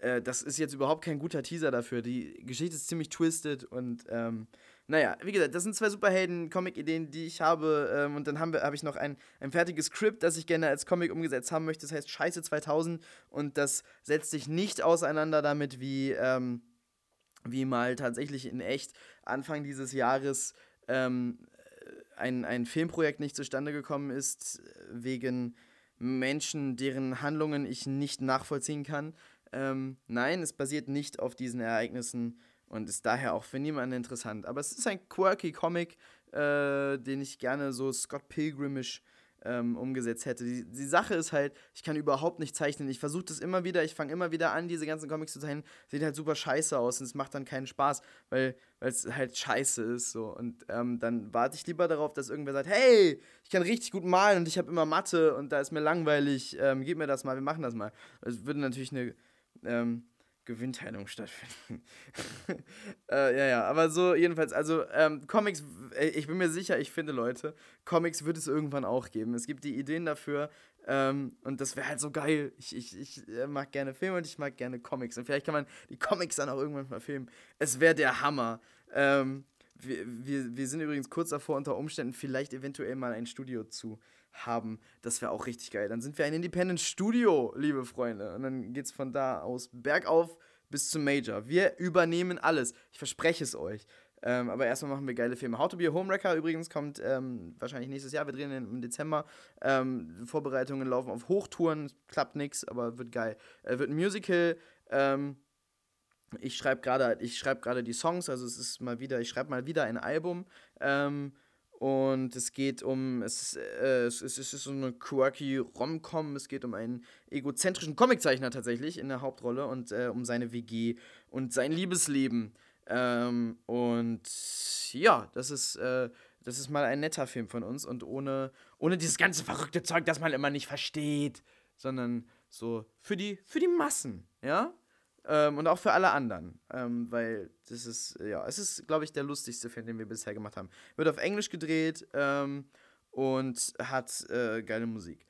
äh, das ist jetzt überhaupt kein guter Teaser dafür. Die Geschichte ist ziemlich twisted und ähm, naja, wie gesagt, das sind zwei Superhelden-Comic-Ideen, die ich habe. Ähm, und dann habe hab ich noch ein, ein fertiges Skript, das ich gerne als Comic umgesetzt haben möchte. Das heißt Scheiße 2000 und das setzt sich nicht auseinander damit, wie, ähm, wie mal tatsächlich in echt Anfang dieses Jahres ähm, ein, ein Filmprojekt nicht zustande gekommen ist, wegen Menschen, deren Handlungen ich nicht nachvollziehen kann. Ähm, nein, es basiert nicht auf diesen Ereignissen und ist daher auch für niemanden interessant. Aber es ist ein quirky Comic, äh, den ich gerne so Scott Pilgrimisch ähm, umgesetzt hätte. Die, die Sache ist halt, ich kann überhaupt nicht zeichnen. Ich versuche das immer wieder, ich fange immer wieder an, diese ganzen Comics zu zeichnen. Sieht halt super scheiße aus und es macht dann keinen Spaß, weil es halt scheiße ist so. Und ähm, dann warte ich lieber darauf, dass irgendwer sagt, hey, ich kann richtig gut malen und ich habe immer Mathe und da ist mir langweilig, ähm, gib mir das mal, wir machen das mal. Es würde natürlich eine ähm, Gewinnteilung stattfinden. äh, ja, ja, aber so jedenfalls, also ähm, Comics, äh, ich bin mir sicher, ich finde Leute, Comics wird es irgendwann auch geben. Es gibt die Ideen dafür ähm, und das wäre halt so geil. Ich, ich, ich äh, mag gerne Filme und ich mag gerne Comics und vielleicht kann man die Comics dann auch irgendwann mal filmen. Es wäre der Hammer. Ähm, wir, wir, wir sind übrigens kurz davor, unter Umständen vielleicht eventuell mal ein Studio zu haben. Das wäre auch richtig geil. Dann sind wir ein Independent Studio, liebe Freunde. Und dann geht es von da aus bergauf bis zum Major. Wir übernehmen alles. Ich verspreche es euch. Ähm, aber erstmal machen wir geile Filme. How to be a Homewrecker übrigens kommt ähm, wahrscheinlich nächstes Jahr. Wir drehen im Dezember. Ähm, Vorbereitungen laufen auf Hochtouren. Klappt nichts, aber wird geil. Äh, wird ein Musical. Ähm, ich schreibe gerade schreib die Songs, also es ist mal wieder, ich schreibe mal wieder ein Album. Ähm, und es geht um, es ist, äh, es, ist, es ist so eine quirky Rom-Com, es geht um einen egozentrischen Comiczeichner tatsächlich in der Hauptrolle und äh, um seine WG und sein Liebesleben. Ähm, und ja, das ist, äh, das ist mal ein netter Film von uns und ohne, ohne dieses ganze verrückte Zeug, das man immer nicht versteht, sondern so für die, für die Massen, ja? Ähm, und auch für alle anderen. Ähm, weil das ist, ja, es ist, glaube ich, der lustigste Film, den wir bisher gemacht haben. Wird auf Englisch gedreht ähm, und hat äh, geile Musik.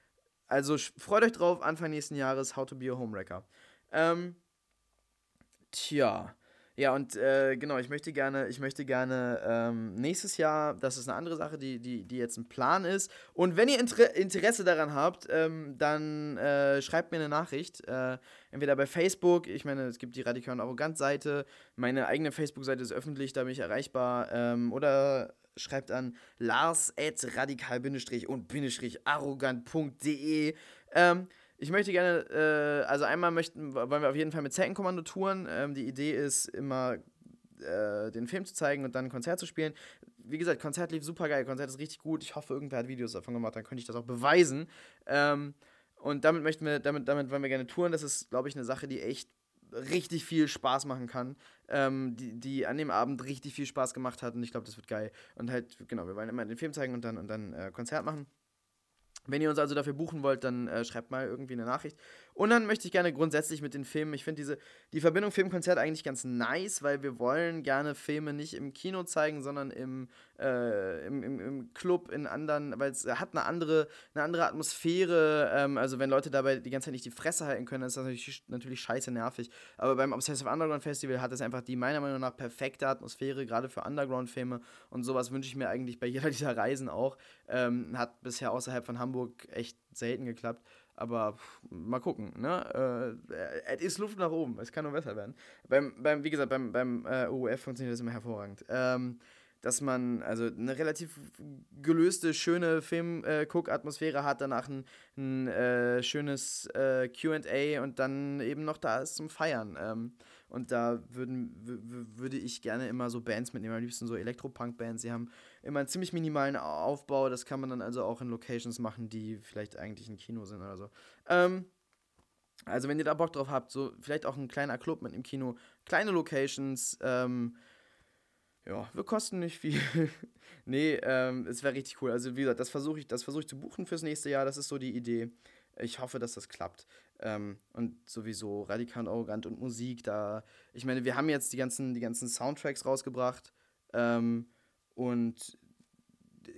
Also freut euch drauf, Anfang nächsten Jahres, How to be a Homewrecker. Ähm, tja. Ja, und äh, genau, ich möchte gerne, ich möchte gerne ähm, nächstes Jahr, das ist eine andere Sache, die, die, die jetzt ein Plan ist. Und wenn ihr Inter Interesse daran habt, ähm, dann äh, schreibt mir eine Nachricht. Äh, entweder bei Facebook, ich meine, es gibt die Radikal und Arrogant-Seite, meine eigene Facebook-Seite ist öffentlich, da bin ich erreichbar. Ähm, oder schreibt an lars.radikal-und-arrogant.de. Ähm, ich möchte gerne, äh, also einmal möchten, wollen wir auf jeden Fall mit Zeckenkommando touren. Ähm, die Idee ist immer, äh, den Film zu zeigen und dann ein Konzert zu spielen. Wie gesagt, Konzert lief super geil, Konzert ist richtig gut. Ich hoffe, irgendwer hat Videos davon gemacht, dann könnte ich das auch beweisen. Ähm, und damit möchten wir, damit, damit wollen wir gerne touren. Das ist, glaube ich, eine Sache, die echt richtig viel Spaß machen kann, ähm, die, die an dem Abend richtig viel Spaß gemacht hat und ich glaube, das wird geil. Und halt, genau, wir wollen immer den Film zeigen und dann, und dann äh, Konzert machen. Wenn ihr uns also dafür buchen wollt, dann äh, schreibt mal irgendwie eine Nachricht. Und dann möchte ich gerne grundsätzlich mit den Filmen, ich finde diese, die Verbindung Filmkonzert eigentlich ganz nice, weil wir wollen gerne Filme nicht im Kino zeigen, sondern im, äh, im, im, im Club, in anderen, weil es hat eine andere, eine andere Atmosphäre. Ähm, also wenn Leute dabei die ganze Zeit nicht die Fresse halten können, ist das natürlich, natürlich scheiße nervig. Aber beim Obsessive Underground Festival hat es einfach die meiner Meinung nach perfekte Atmosphäre, gerade für Underground-Filme. Und sowas wünsche ich mir eigentlich bei jeder dieser Reisen auch. Ähm, hat bisher außerhalb von Hamburg echt selten geklappt. Aber pff, mal gucken, ne? Äh, es ist Luft nach oben, es kann nur besser werden. Beim, beim wie gesagt, beim, beim äh, OUF funktioniert das immer hervorragend. Ähm, dass man also eine relativ gelöste, schöne Film-Guck-Atmosphäre hat, danach ein, ein äh, schönes äh, QA und dann eben noch da ist zum Feiern. Ähm, und da würden, würde ich gerne immer so Bands mitnehmen, am liebsten so Elektropunk-Bands. Sie haben immer einen ziemlich minimalen Aufbau, das kann man dann also auch in Locations machen, die vielleicht eigentlich ein Kino sind oder so. Ähm, also wenn ihr da Bock drauf habt, so vielleicht auch ein kleiner Club mit im Kino, kleine Locations, ähm, ja, wir kosten nicht viel. nee, ähm, es wäre richtig cool. Also, wie gesagt, das versuche ich, versuch ich zu buchen fürs nächste Jahr. Das ist so die Idee. Ich hoffe, dass das klappt. Ähm, und sowieso radikal und arrogant und Musik, da. Ich meine, wir haben jetzt die ganzen, die ganzen Soundtracks rausgebracht. Ähm, und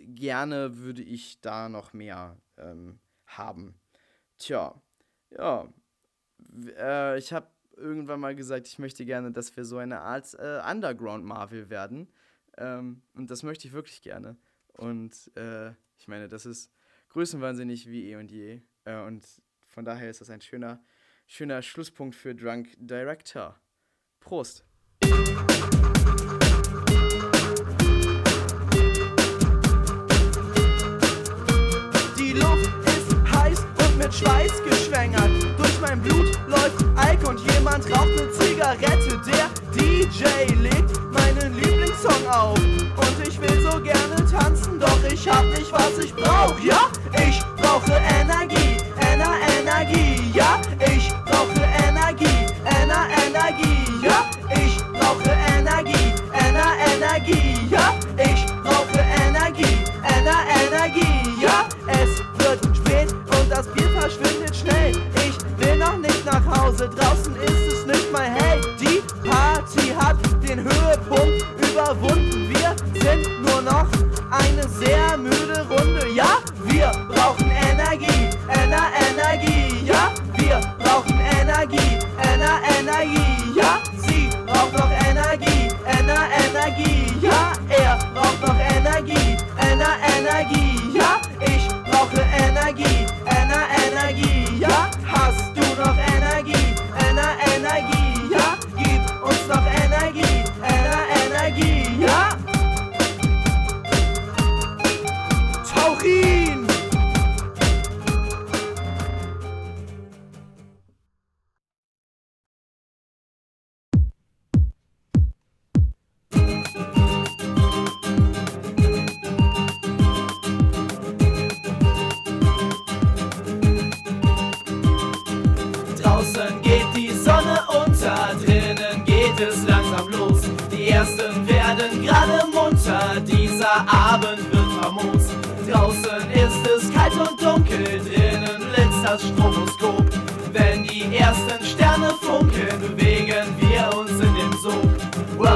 gerne würde ich da noch mehr ähm, haben. Tja, ja. Äh, ich habe irgendwann mal gesagt, ich möchte gerne, dass wir so eine Art äh, Underground-Marvel werden. Ähm, und das möchte ich wirklich gerne. Und äh, ich meine, das ist größenwahnsinnig wie eh und je. Äh, und von daher ist das ein schöner, schöner Schlusspunkt für Drunk Director. Prost! Mit Schweiß geschwängert. Durch mein Blut läuft Alk und jemand raucht eine Zigarette. Der DJ legt meinen Lieblingssong auf. Und ich will so gerne tanzen, doch ich hab nicht, was ich brauch. Ja, ich brauche Energie, Ener Energie. Ja,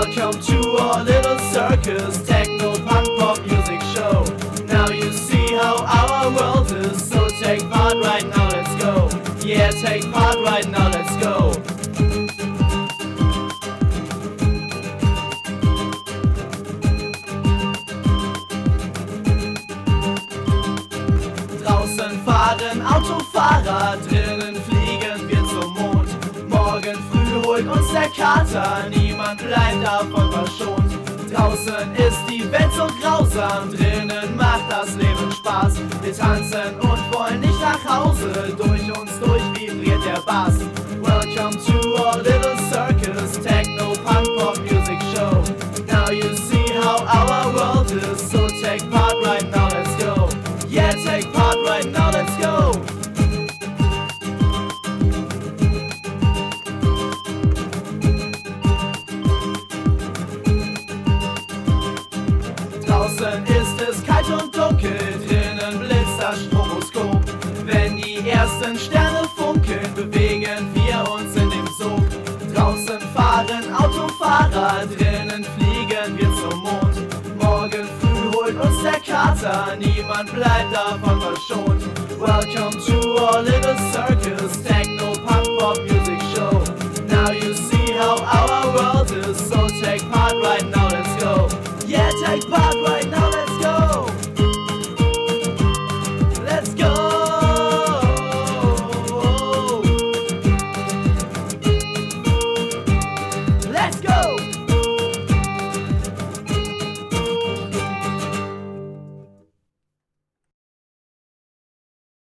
Welcome to our little circus, techno punk pop music show. Now you see how our world is, so take part right now, let's go. Yeah, take part right now, let's go. Draußen fahren Autofahrer, drinnen fliegen wir zum Mond. Morgen früh holt uns der Kater, niemand bleibt davon verschont. Draußen ist die Welt so grausam, drinnen macht das Leben Spaß. Wir tanzen und wollen nicht nach Hause, durch uns durch vibriert der Bass. Welcome to our little circus, techno punk pop music Kater, niemand bleibt davon verschont. Welcome to our little circus, techno punk pop music show. Now you see how our world is, so take part right now, let's go. Yeah, take part right